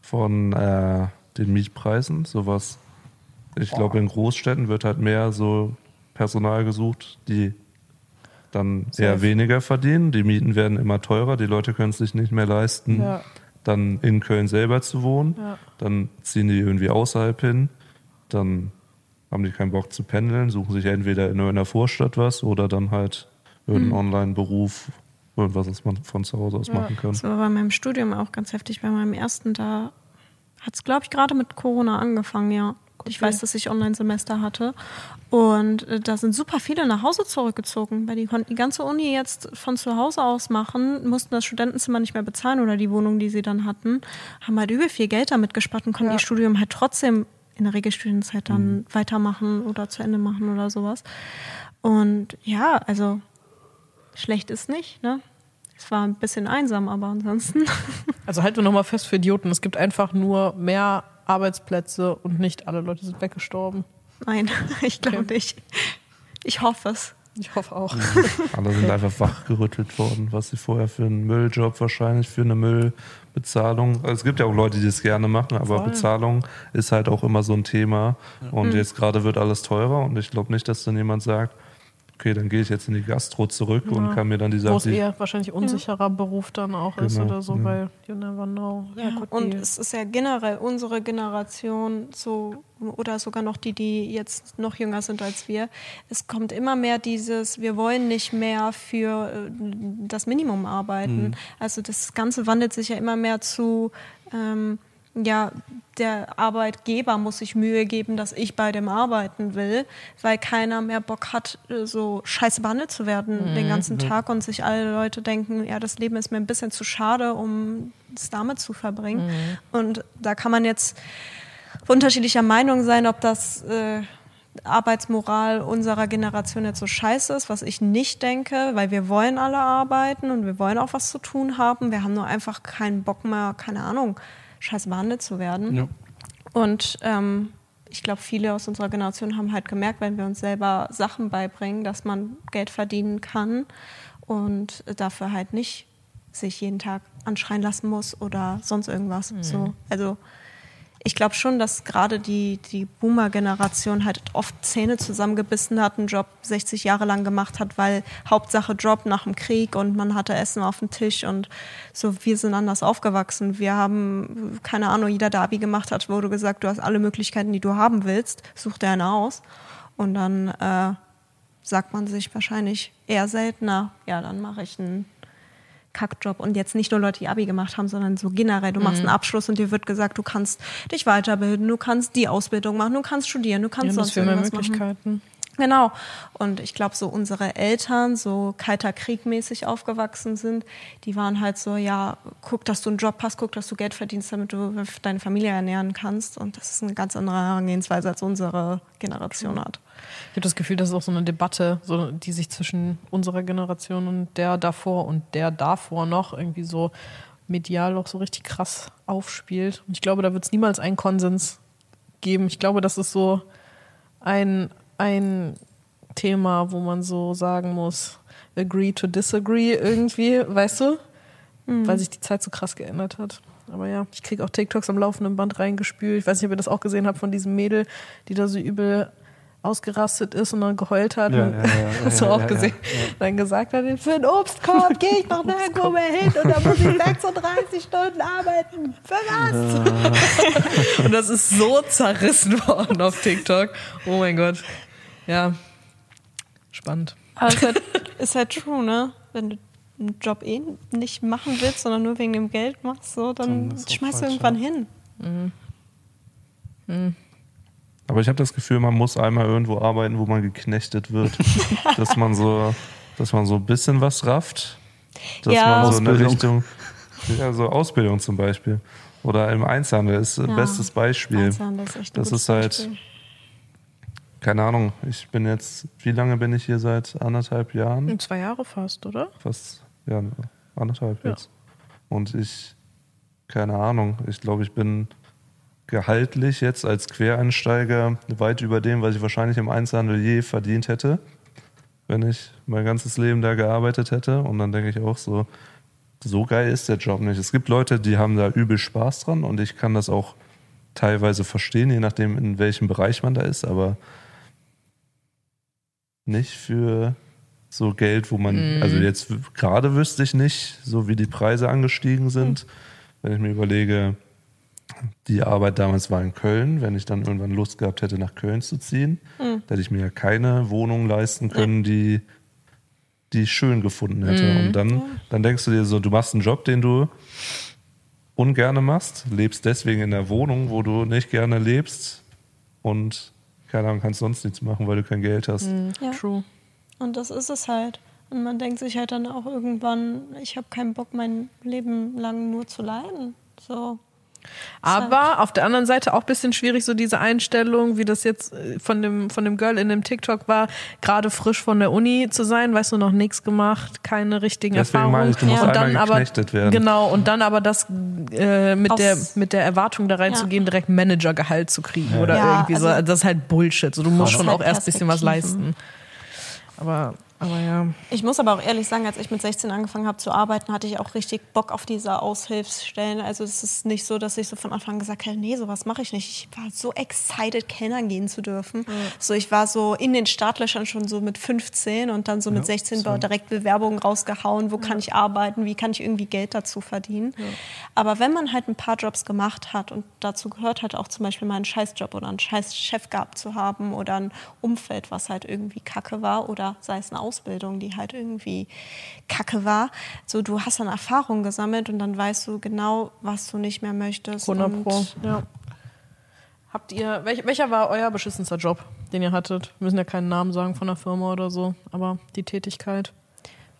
von äh, den Mietpreisen. Sowas. Ich glaube, in Großstädten wird halt mehr so Personal gesucht, die dann eher Safe. weniger verdienen. Die Mieten werden immer teurer, die Leute können es sich nicht mehr leisten, Ja. dann in Köln selber zu wohnen. Ja. Dann ziehen die irgendwie außerhalb hin. Dann haben die keinen Bock zu pendeln, suchen sich entweder in einer Vorstadt was oder dann halt irgendeinen Online-Beruf, irgendwas, was man von zu Hause aus machen kann. Das war bei meinem Studium auch ganz heftig. Bei meinem ersten, da hat es, glaube ich, gerade mit Corona angefangen, ja. Ich weiß, dass ich Online-Semester hatte. Und äh, da sind super viele nach Hause zurückgezogen, weil die konnten die ganze Uni jetzt von zu Hause aus machen, mussten das Studentenzimmer nicht mehr bezahlen oder die Wohnung, die sie dann hatten, haben halt übel viel Geld damit gespart und konnten Ja. ihr Studium halt trotzdem in der Regelstudienzeit dann weitermachen oder zu Ende machen oder sowas. Und ja, also schlecht ist nicht, ne? Es war ein bisschen einsam, aber ansonsten. Also halten wir nochmal fest für Idioten. Es gibt einfach nur mehr Arbeitsplätze und nicht alle Leute sind weggestorben. Nein, ich glaube Okay. nicht. Ich hoffe es. Ich hoffe auch. Alle sind einfach wachgerüttelt worden, was sie vorher für einen Mülljob wahrscheinlich, für eine Müllbezahlung. Also es gibt ja auch Leute, die das gerne machen, aber Voll. Bezahlung ist halt auch immer so ein Thema. Und jetzt gerade wird alles teurer und ich glaube nicht, dass dann jemand sagt, okay, dann gehe ich jetzt in die Gastro zurück und kann mir dann die Wo es eher wahrscheinlich unsicherer Beruf dann auch ist Genau, oder so, ja. weil you never know. Ja, gut, Und es ist ja generell unsere Generation so oder sogar noch die, die jetzt noch jünger sind als wir. Es kommt immer mehr dieses, wir wollen nicht mehr für äh, das Minimum arbeiten. Also das Ganze wandelt sich ja immer mehr zu ähm, ja, der Arbeitgeber muss sich Mühe geben, dass ich bei dem arbeiten will, weil keiner mehr Bock hat, so scheiße behandelt zu werden den ganzen Tag und sich alle Leute denken, ja, das Leben ist mir ein bisschen zu schade, um es damit zu verbringen. Und da kann man jetzt unterschiedlicher Meinung sein, ob das äh, Arbeitsmoral unserer Generation jetzt so scheiße ist, was ich nicht denke, weil wir wollen alle arbeiten und wir wollen auch was zu tun haben. Wir haben nur einfach keinen Bock mehr, keine Ahnung, scheiße behandelt zu werden. Ja. Und ähm, ich glaube, viele aus unserer Generation haben halt gemerkt, wenn wir uns selber Sachen beibringen, dass man Geld verdienen kann und dafür halt nicht sich jeden Tag anschreien lassen muss oder sonst irgendwas. So, also ich glaube schon, dass gerade die, die Boomer-Generation halt oft Zähne zusammengebissen hat, einen Job 60 Jahre lang gemacht hat, weil Hauptsache Job nach dem Krieg und man hatte Essen auf dem Tisch und so, wir sind anders aufgewachsen. Wir haben, keine Ahnung, jeder, der Abi gemacht hat, wurde gesagt, du hast alle Möglichkeiten, die du haben willst, such dir eine aus. Und dann äh, sagt man sich wahrscheinlich eher seltener, ja, dann mache ich einen Kackjob und jetzt nicht nur Leute, die Abi gemacht haben, sondern so generell. Du machst einen Abschluss und dir wird gesagt, du kannst dich weiterbilden, du kannst die Ausbildung machen, du kannst studieren, du ja, kannst das sonst irgendwas machen. Möglichkeiten. Genau. Und ich glaube, so unsere Eltern, so kalter Krieg mäßig aufgewachsen sind, die waren halt so, ja, guck, dass du einen Job hast, guck, dass du Geld verdienst, damit du deine Familie ernähren kannst. Und das ist eine ganz andere Herangehensweise, als unsere Generation hat. Ich habe das Gefühl, das ist auch so eine Debatte, so, die sich zwischen unserer Generation und der davor und der davor noch irgendwie so medial auch so richtig krass aufspielt. Und ich glaube, da wird es niemals einen Konsens geben. Ich glaube, das ist so ein, ein Thema, wo man so sagen muss, agree to disagree irgendwie, weißt du? Weil sich die Zeit so krass geändert hat. Aber ja, ich kriege auch TikToks am laufenden Band reingespült. Ich weiß nicht, ob ihr das auch gesehen habt von diesem Mädel, die da so übel ausgerastet ist und dann geheult hat. Ja, und, ja, ja, hast du ja, auch ja, gesehen. ja, Dann gesagt hat, für einen Obstkorb gehe ich noch nirgendwo mehr hin und da muss ich 36 Stunden arbeiten. Für was? und das ist so zerrissen worden auf TikTok. Oh mein Gott. Ja. Spannend. Aber es ist halt, ist halt true, ne? Wenn du einen Job eh nicht machen willst, sondern nur wegen dem Geld machst, so, dann, Dann schmeißt du irgendwann ja. hin. Aber ich habe das Gefühl, man muss einmal irgendwo arbeiten, wo man geknechtet wird. dass man so, dass man so ein bisschen was rafft. Dass Ja. man so in der Ausbildung. Richtung, ja, so Ausbildung zum Beispiel. Oder im Einzelhandel ist ein Ja. bestes Beispiel. Einzelhandel ist echt ein Das gutes ist halt- Beispiel. Keine Ahnung, ich bin jetzt, wie lange bin ich hier seit anderthalb Jahren? Zwei Jahre fast, oder? Fast, ja, anderthalb Ja. jetzt. Und ich, keine Ahnung, ich glaube, ich bin gehaltlich jetzt als Quereinsteiger weit über dem, was ich wahrscheinlich im Einzelhandel je verdient hätte, wenn ich mein ganzes Leben da gearbeitet hätte. Und dann denke ich auch so, so geil ist der Job nicht. Es gibt Leute, die haben da übel Spaß dran und ich kann das auch teilweise verstehen, je nachdem, in welchem Bereich man da ist, aber nicht für so Geld, wo man, also jetzt gerade wüsste ich nicht, so wie die Preise angestiegen sind, wenn ich mir überlege, die Arbeit damals war in Köln, wenn ich dann irgendwann Lust gehabt hätte, nach Köln zu ziehen, da hätte ich mir ja keine Wohnung leisten können, die, die ich schön gefunden hätte. Und dann, dann denkst du dir so, du machst einen Job, den du ungerne machst, lebst deswegen in der Wohnung, wo du nicht gerne lebst und keine Ahnung, kannst sonst nichts machen, weil du kein Geld hast. Ja. True. Und das ist es halt. Und man denkt sich halt dann auch irgendwann, ich habe keinen Bock, mein Leben lang nur zu leiden. So. Aber auf der anderen Seite auch ein bisschen schwierig, so diese Einstellung, wie das jetzt äh, von dem, von dem Girl in dem TikTok war, gerade frisch von der Uni zu sein, weißt du, noch nichts gemacht, keine richtigen Deswegen Erfahrungen. meine ich, du musst und einmal dann aber, werden. Genau, und dann aber das äh, mit, Aus- der, mit der Erwartung da reinzugehen, direkt Managergehalt zu kriegen oder Ja, irgendwie so. also- Das ist halt Bullshit. So, du musst schon ist auch halt erst ein bisschen was leisten. Aber, aber ja. Ich muss aber auch ehrlich sagen, als ich mit 16 angefangen habe zu arbeiten, hatte ich auch richtig Bock auf diese Aushilfsstellen. Also es ist nicht so, dass ich so von Anfang an gesagt habe, nee, sowas mache ich nicht. Ich war so excited, Kellnern gehen zu dürfen. So, ich war so in den Startlöchern schon so mit 15 und dann so mit 16 war direkt Bewerbungen rausgehauen, wo kann ich arbeiten, wie kann ich irgendwie Geld dazu verdienen. Aber wenn man halt ein paar Jobs gemacht hat und dazu gehört halt auch zum Beispiel mal einen Scheißjob oder einen scheiß Chef gehabt zu haben oder ein Umfeld, was halt irgendwie kacke war oder sei es eine Ausbildung, die halt irgendwie kacke war. So, du hast dann Erfahrung gesammelt und dann weißt du genau, was du nicht mehr möchtest. 100 Pro. Und Ja. Habt ihr, welch, welcher war euer beschissenster Job, den ihr hattet? Wir müssen ja keinen Namen sagen von der Firma oder so, aber die Tätigkeit.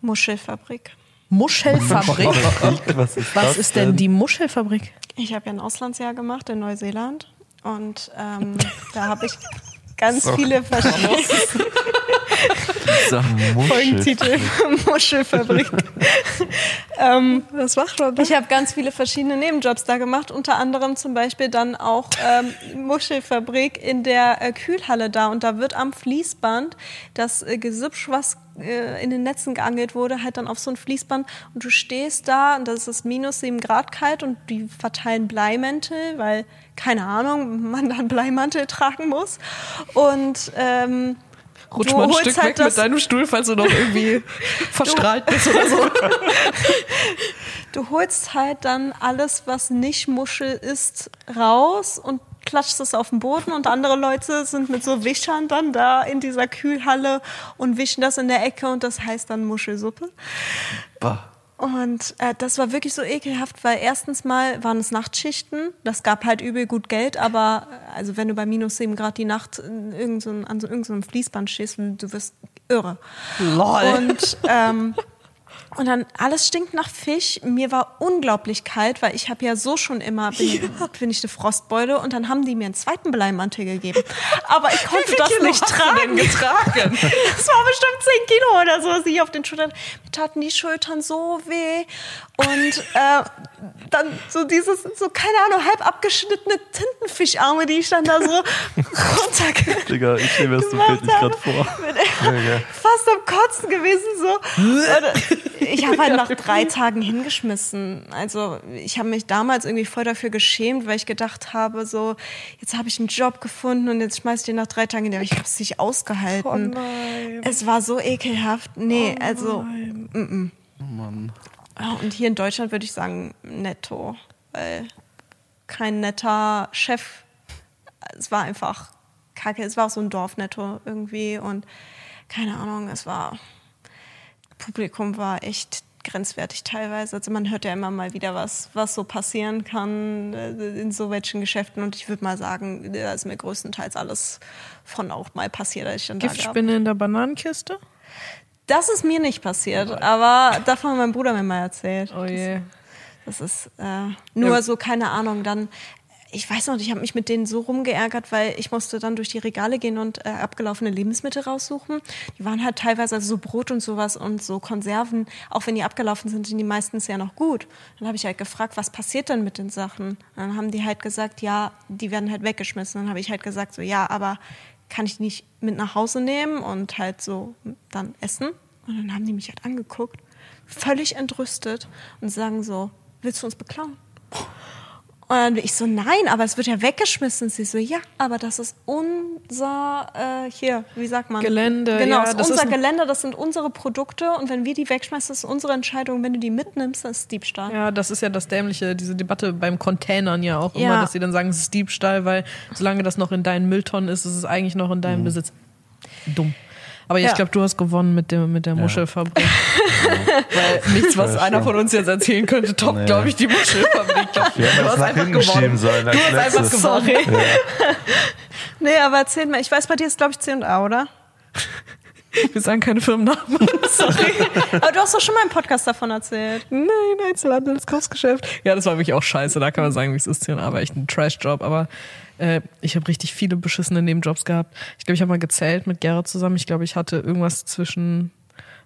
Muschelfabrik. Muschelfabrik? Was ist, Was das ist denn die Muschelfabrik? Ich habe ja ein Auslandsjahr gemacht in Neuseeland und ähm, da habe ich ganz viele verschiedene. Folgentitel Muschelfabrik. ähm, Was macht man ich habe ganz viele verschiedene Nebenjobs da gemacht, unter anderem zum Beispiel dann auch ähm, Muschelfabrik in der äh, Kühlhalle da. Und da wird am Fließband das äh, Gesüppsch, was äh, in den Netzen geangelt wurde, halt dann auf so ein Fließband. Und du stehst da und das ist minus 7 Grad kalt und die verteilen Bleimäntel, weil, keine Ahnung, man dann Bleimantel tragen muss. Und ähm, Rutsch du mal ein Stück halt weg mit deinem Stuhl, falls du noch irgendwie verstrahlt bist oder so. Du holst halt dann alles, was nicht Muschel ist, raus und klatschst es auf den Boden und andere Leute sind mit so Wischern dann da in dieser Kühlhalle und wischen das in der Ecke und das heißt dann Muschelsuppe. Bah. Und äh, das war wirklich so ekelhaft, weil erstens mal waren es Nachtschichten, das gab halt übel gut Geld, aber äh, also wenn du bei minus 7 Grad die Nacht in irgend so, an so irgendeinem Fließband stehst, du wirst irre. Lol. Und, ähm, und dann alles stinkt nach Fisch. Mir war unglaublich kalt, weil ich habe ja so schon immer, bin, bin ich eine Frostbeule und dann haben die mir einen zweiten Bleimantel gegeben. Aber ich konnte das nicht tragen. getragen? Das war bestimmt 10 Kilo oder so, was ich auf den Schultern. taten die Schultern so weh. Und äh, dann so dieses, so keine Ahnung, halb abgeschnittene Tintenfischarme, die ich dann da so runterge Digga, ich stelle mir das so bildlich gerade vor. fast am Kotzen gewesen so. Und ich habe halt nach drei Tagen hingeschmissen. Also ich habe mich damals irgendwie voll dafür geschämt, weil ich gedacht habe, so jetzt habe ich einen Job gefunden und jetzt schmeiß ich den nach drei Tagen hin. Aber ich habe es nicht ausgehalten. Es war so ekelhaft. Nee, also mm, Oh Mann. Und hier in Deutschland würde ich sagen netto, weil kein netter Chef. Es war einfach kacke. Es war auch so ein Dorfnetto irgendwie und keine Ahnung, es war Publikum war echt grenzwertig teilweise. Also man hört ja immer mal wieder was, was so passieren kann äh, in so welchen Geschäften und ich würde mal sagen, da ist mir größtenteils alles von auch mal passiert, als ich dann da. Giftspinne in der Bananenkiste? Das ist mir nicht passiert, aber davon hat mein Bruder mir mal erzählt. Oh je. Das ist äh, nur so, keine Ahnung, dann, ich weiß noch, ich habe mich mit denen so rumgeärgert, weil ich musste dann durch die Regale gehen und äh, abgelaufene Lebensmittel raussuchen. Die waren halt teilweise also so Brot und sowas und so Konserven, auch wenn die abgelaufen sind, sind die meistens ja noch gut. Dann habe ich halt gefragt, was passiert denn mit den Sachen? Dann haben die halt gesagt, ja, die werden halt weggeschmissen. Dann habe ich halt gesagt, so, ja, aber kann ich die nicht mit nach Hause nehmen und halt so dann essen? Und dann haben die mich halt angeguckt, völlig entrüstet und sagen so, willst du uns beklauen? Und dann bin ich so, nein, aber es wird ja weggeschmissen. Sie so, ja, aber das ist unser, äh, hier, wie sagt man? Gelände, Genau, ja, das ist das unser ist Gelände, das sind unsere Produkte und wenn wir die wegschmeißen, das ist unsere Entscheidung. Wenn du die mitnimmst, das ist Diebstahl. Ja, das ist ja das Dämliche, diese Debatte beim Containern ja auch Ja. immer, dass sie dann sagen, es ist Diebstahl, weil solange das noch in deinen Mülltonnen ist, ist es eigentlich noch in deinem Besitz. Dumm. Aber ich Ja. glaube, du hast gewonnen mit, dem, mit der Muschelfabrik. Weil nichts, was einer von uns jetzt erzählen könnte, toppt, Nee. glaube ich, die Muschelfabrik. Wir hätten Du das hast nach einfach hinten schieben gewonnen. sollen. Du hast einfach letztes. Sorry. Nee, aber erzähl mal, ich weiß, bei dir ist, glaube ich, C&A, oder? Wir sagen keine Firmennamen. Sorry. aber du hast doch schon mal im Podcast davon erzählt. Nein, Einzelhandelskaufsgeschäft. Ja, das war wirklich auch scheiße. Da kann man sagen, wie es ist. Aber echt ein Trash-Job. Aber äh, ich habe richtig viele beschissene Nebenjobs gehabt. Ich glaube, ich habe mal gezählt mit Gerrit zusammen. Ich glaube, ich hatte irgendwas zwischen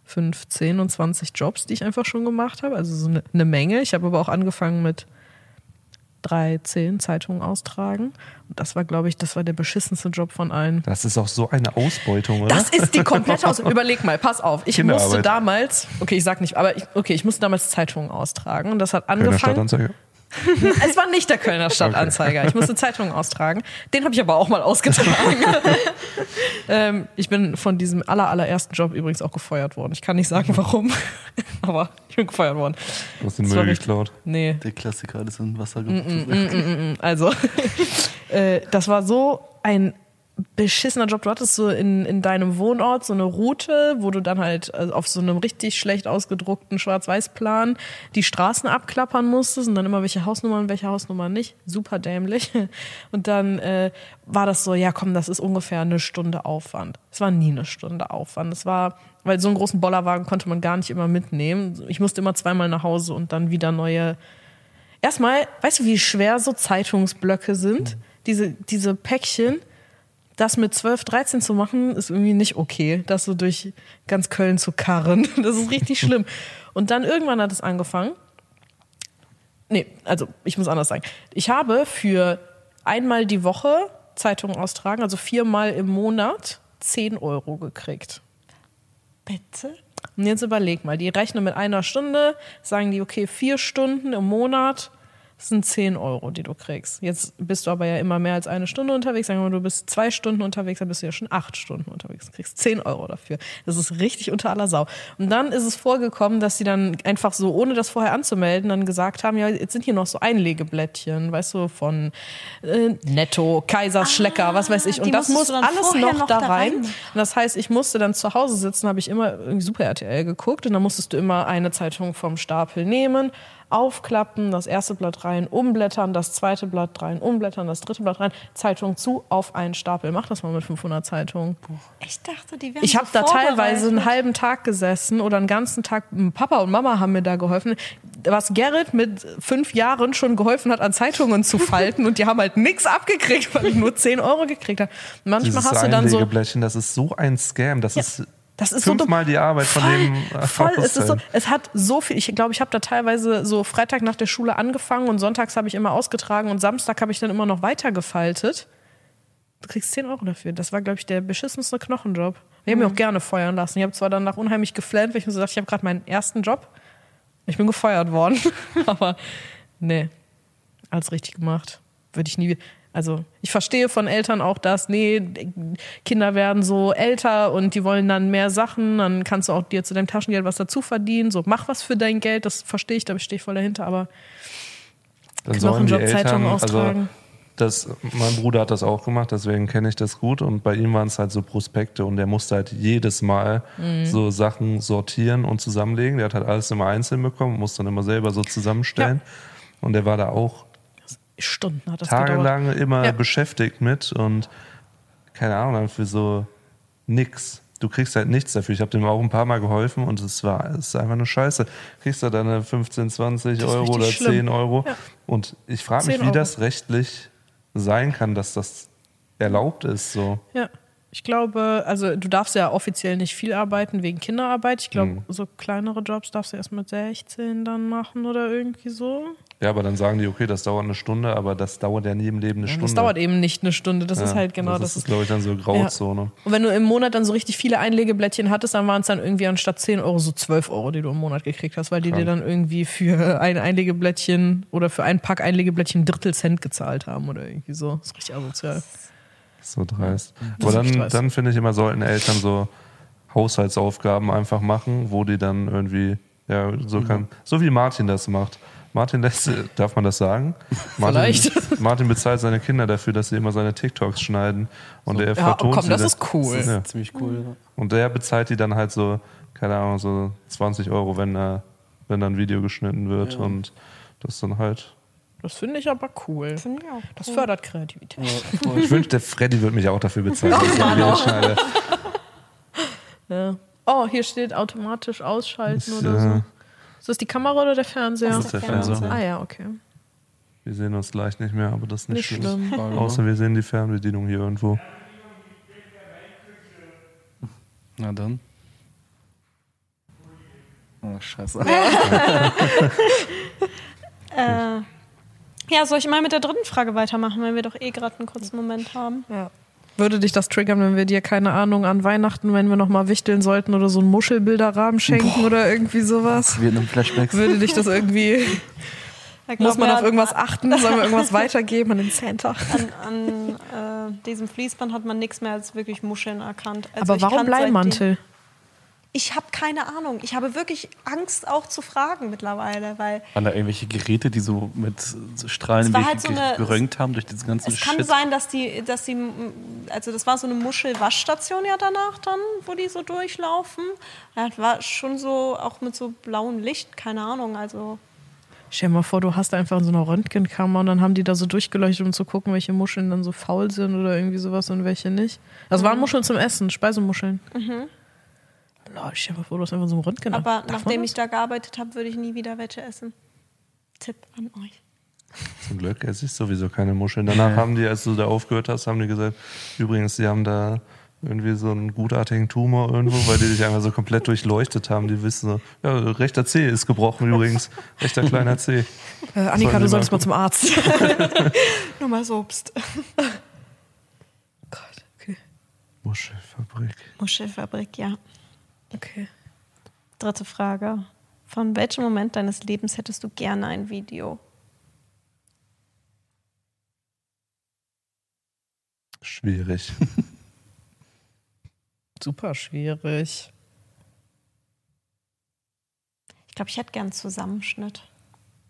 15 und 20 Jobs, die ich einfach schon gemacht habe. Also so eine, eine Menge. Ich habe aber auch angefangen mit drei, zehn Zeitungen austragen. Und das war, glaube ich, das war der beschissenste Job von allen. Das ist auch so eine Ausbeutung, oder? Das ist die komplette Aus. Überleg mal, pass auf. Ich musste damals, okay, ich sag nicht, aber ich, okay, ich musste damals Zeitungen austragen und das hat Kölner angefangen. Stadtanzeiger. Es war nicht der Kölner Stadtanzeiger. Ich musste Zeitungen austragen. Den habe ich aber auch mal ausgetragen. ähm, ich bin von diesem aller, allerersten Job übrigens auch gefeuert worden. Ich kann nicht sagen, warum, aber ich bin gefeuert worden. Du hast den Das Müll geklaut. Nee, Der Klassiker, alles in Wasser Mm, geworfen. also äh, das war so ein beschissener Job. Du hattest so in, in deinem Wohnort so eine Route, wo du dann halt äh, auf so einem richtig schlecht ausgedruckten Schwarz-Weiß-Plan die Straßen abklappern musstest und dann immer welche Hausnummern und welche Hausnummern nicht. Super dämlich. Und dann äh, war das so, ja komm, das ist ungefähr eine Stunde Aufwand. Es war nie eine Stunde Aufwand. Es war, weil so einen großen Bollerwagen konnte man gar nicht immer mitnehmen. Ich musste immer zweimal nach Hause und dann wieder neue Erstmal, weißt du, wie schwer so Zeitungsblöcke sind? Diese, diese Päckchen, das mit 12, 13 zu machen, ist irgendwie nicht okay. Das so durch ganz Köln zu karren. Das ist richtig schlimm. Und dann irgendwann hat es angefangen. Nee, also ich muss anders sagen. Ich habe für einmal die Woche Zeitungen austragen, also viermal im Monat, 10 Euro gekriegt. Bitte? Und jetzt überleg mal, die rechnen mit einer Stunde, sagen die, okay, vier Stunden im Monat sind 10 Euro, die du kriegst. Jetzt bist du aber ja immer mehr als eine Stunde unterwegs. Sagen wir mal, du bist zwei Stunden unterwegs, dann bist du ja schon acht Stunden unterwegs. Du kriegst 10 Euro dafür. Das ist richtig unter aller Sau. Und dann ist es vorgekommen, dass sie dann einfach so, ohne das vorher anzumelden, dann gesagt haben, ja, jetzt sind hier noch so Einlegeblättchen, weißt du, von äh, Netto, Kaisers Schlecker, was weiß ich. Und das muss alles noch, noch da da rein. rein. Und das heißt, ich musste dann zu Hause sitzen, habe ich immer irgendwie Super RTL geguckt und dann musstest du immer eine Zeitung vom Stapel nehmen, aufklappen, das erste Blatt rein, umblättern, das zweite Blatt rein, umblättern, das dritte Blatt rein, Zeitung zu, auf einen Stapel. Mach das mal mit 500 Zeitungen. Ich dachte, die wären Ich habe so da teilweise einen halben Tag gesessen oder einen ganzen Tag. Papa und Mama haben mir da geholfen. Was Gerrit mit fünf Jahren schon geholfen hat, an Zeitungen zu falten und die haben halt nichts abgekriegt, weil ich nur 10 Euro gekriegt habe. Manchmal Dieses hast du dann so das ist so ein Scam. Das ist Das ist so. Fünfmal die Arbeit von Voll, dem äh, voll. Es, ist so, es hat so viel. Ich glaube, ich habe da teilweise so Freitag nach der Schule angefangen und sonntags habe ich immer ausgetragen und Samstag habe ich dann immer noch weitergefaltet. Du kriegst 10 Euro dafür. Das war, glaube ich, der beschissenste Knochenjob. Ich habe mich auch gerne feuern lassen. Ich habe zwar danach unheimlich geflennt, weil ich mir so dachte, ich habe gerade meinen ersten Job. Ich bin gefeuert worden. Aber nee, alles richtig gemacht. Würde ich nie. Also, ich verstehe von Eltern auch das, nee, Kinder werden so älter und die wollen dann mehr Sachen, dann kannst du auch dir zu deinem Taschengeld was dazu verdienen. So, mach was für dein Geld, das verstehe ich, da stehe ich voll dahinter, aber Dann sollen die Eltern, also austragen. das, mein Bruder hat das auch gemacht, deswegen kenne ich das gut. Und bei ihm waren es halt so Prospekte und der musste halt jedes Mal Mhm. so Sachen sortieren und zusammenlegen. Der hat halt alles immer einzeln bekommen, muss dann immer selber so zusammenstellen. Und der war da auch Stunden hat das gedauert. tagelang immer Ja. beschäftigt mit und keine Ahnung, dann für so nix. Du kriegst halt nichts dafür. Ich habe dem auch ein paar Mal geholfen und es war es ist einfach eine Scheiße. Kriegst du deine 15, 20 Das ist Euro oder schlimm. 10 Euro. Ja. Und ich frage mich, 10 wie Euro. das rechtlich sein kann, dass das erlaubt ist. So. Ja. Ich glaube, also du darfst ja offiziell nicht viel arbeiten wegen Kinderarbeit. Ich glaube, Mhm. so kleinere Jobs darfst du erst mit 16 dann machen oder irgendwie so. Ja, aber dann sagen die, okay, das dauert eine Stunde, aber das dauert ja nie im Leben eine Und Stunde. das dauert eben nicht eine Stunde. Das Ja, ist halt genau das. das. ist, glaube ich, dann so Grauzone. Und wenn du im Monat dann so richtig viele Einlegeblättchen hattest, dann waren es dann irgendwie anstatt 10 Euro so 12 Euro, die du im Monat gekriegt hast, weil die Krank. dir dann irgendwie für ein Einlegeblättchen oder für ein Pack Einlegeblättchen ein Drittel Cent gezahlt haben oder irgendwie so. Das ist richtig asozial. So dreist. Das Aber ist dann, dreist. dann finde ich immer, sollten Eltern so Haushaltsaufgaben einfach machen, wo die dann irgendwie, ja, so kann, so wie Martin das macht. Martin lässt, darf man das sagen? Martin, Vielleicht. Martin bezahlt seine Kinder dafür, dass sie immer seine TikToks schneiden. Und er Ja, vertont komm, sie das ist cool. Ja. Ziemlich cool. Ja. Und der bezahlt die dann halt so, keine Ahnung, so 20 Euro, wenn da, wenn da ein Video geschnitten wird. Und das dann halt. Das finde ich aber cool. Finde ich auch. Das fördert Kreativität. Ich wünschte, der Freddy würde mich auch dafür bezahlen. dass ich Video schneide. Ja. Oh, hier steht automatisch ausschalten Ist, oder äh, so. Ist das die Kamera oder der Fernseher? Das ist der Fernseher. Ah ja, okay. Wir sehen uns gleich nicht mehr, aber das ist nicht, Nicht schlimm. schlimm. Außer wir sehen die Fernbedienung hier irgendwo. Na dann. Oh, scheiße. Äh, ja, soll ich mal mit der dritten Frage weitermachen, weil wir doch eh gerade einen kurzen Moment haben? Ja. Würde dich das triggern, wenn wir dir, keine Ahnung, an Weihnachten, wenn wir nochmal wichteln sollten oder so einen Muschelbilderrahmen schenken oder irgendwie sowas? Vietnam-Flashbacks. Würde dich das irgendwie, Ich muss man auf irgendwas achten? Sollen wir irgendwas weitergeben an den Santa? An, an äh, diesem Fließband hat man nichts mehr als wirklich Muscheln erkannt. Also Aber warum Bleimantel? Ich habe keine Ahnung. Ich habe wirklich Angst auch zu fragen mittlerweile, weil Waren da irgendwelche Geräte, die so mit Strahlen ge- halt so eine- gerönt haben durch diesen ganzen es kann Shit? sein, dass die, dass die, also das war so eine Muschelwaschstation ja danach dann, wo die so durchlaufen. Ja, Das war schon so, auch mit so blauem Licht, keine Ahnung, also Stell dir mal vor, du hast einfach so eine Röntgenkammer und dann haben die da so durchgeleuchtet, um zu gucken, welche Muscheln dann so faul sind oder irgendwie sowas und welche nicht. Das waren Muscheln zum Essen, Speisemuscheln. Mhm. Lord, stell dir mal vor, du hast einfach so ein Röntgen. Aber Darf nachdem ich da gearbeitet habe, würde ich nie wieder welche essen. Tipp an euch. Zum Glück, es ist sowieso keine Muscheln. Danach haben die, als du da aufgehört hast, haben die gesagt, übrigens, die haben da irgendwie so einen gutartigen Tumor irgendwo, weil die dich einfach so komplett durchleuchtet haben. Die wissen so, ja, rechter C ist gebrochen übrigens. Rechter kleiner C. Äh, Annika, Sollen du solltest mal mal zum Arzt. Nur mal so Obst. Gott, okay. Muschelfabrik. Muschelfabrik, ja. Okay. Dritte Frage. Von welchem Moment deines Lebens hättest du gerne ein Video? Schwierig. Super schwierig. Ich glaube, ich hätte gern einen Zusammenschnitt.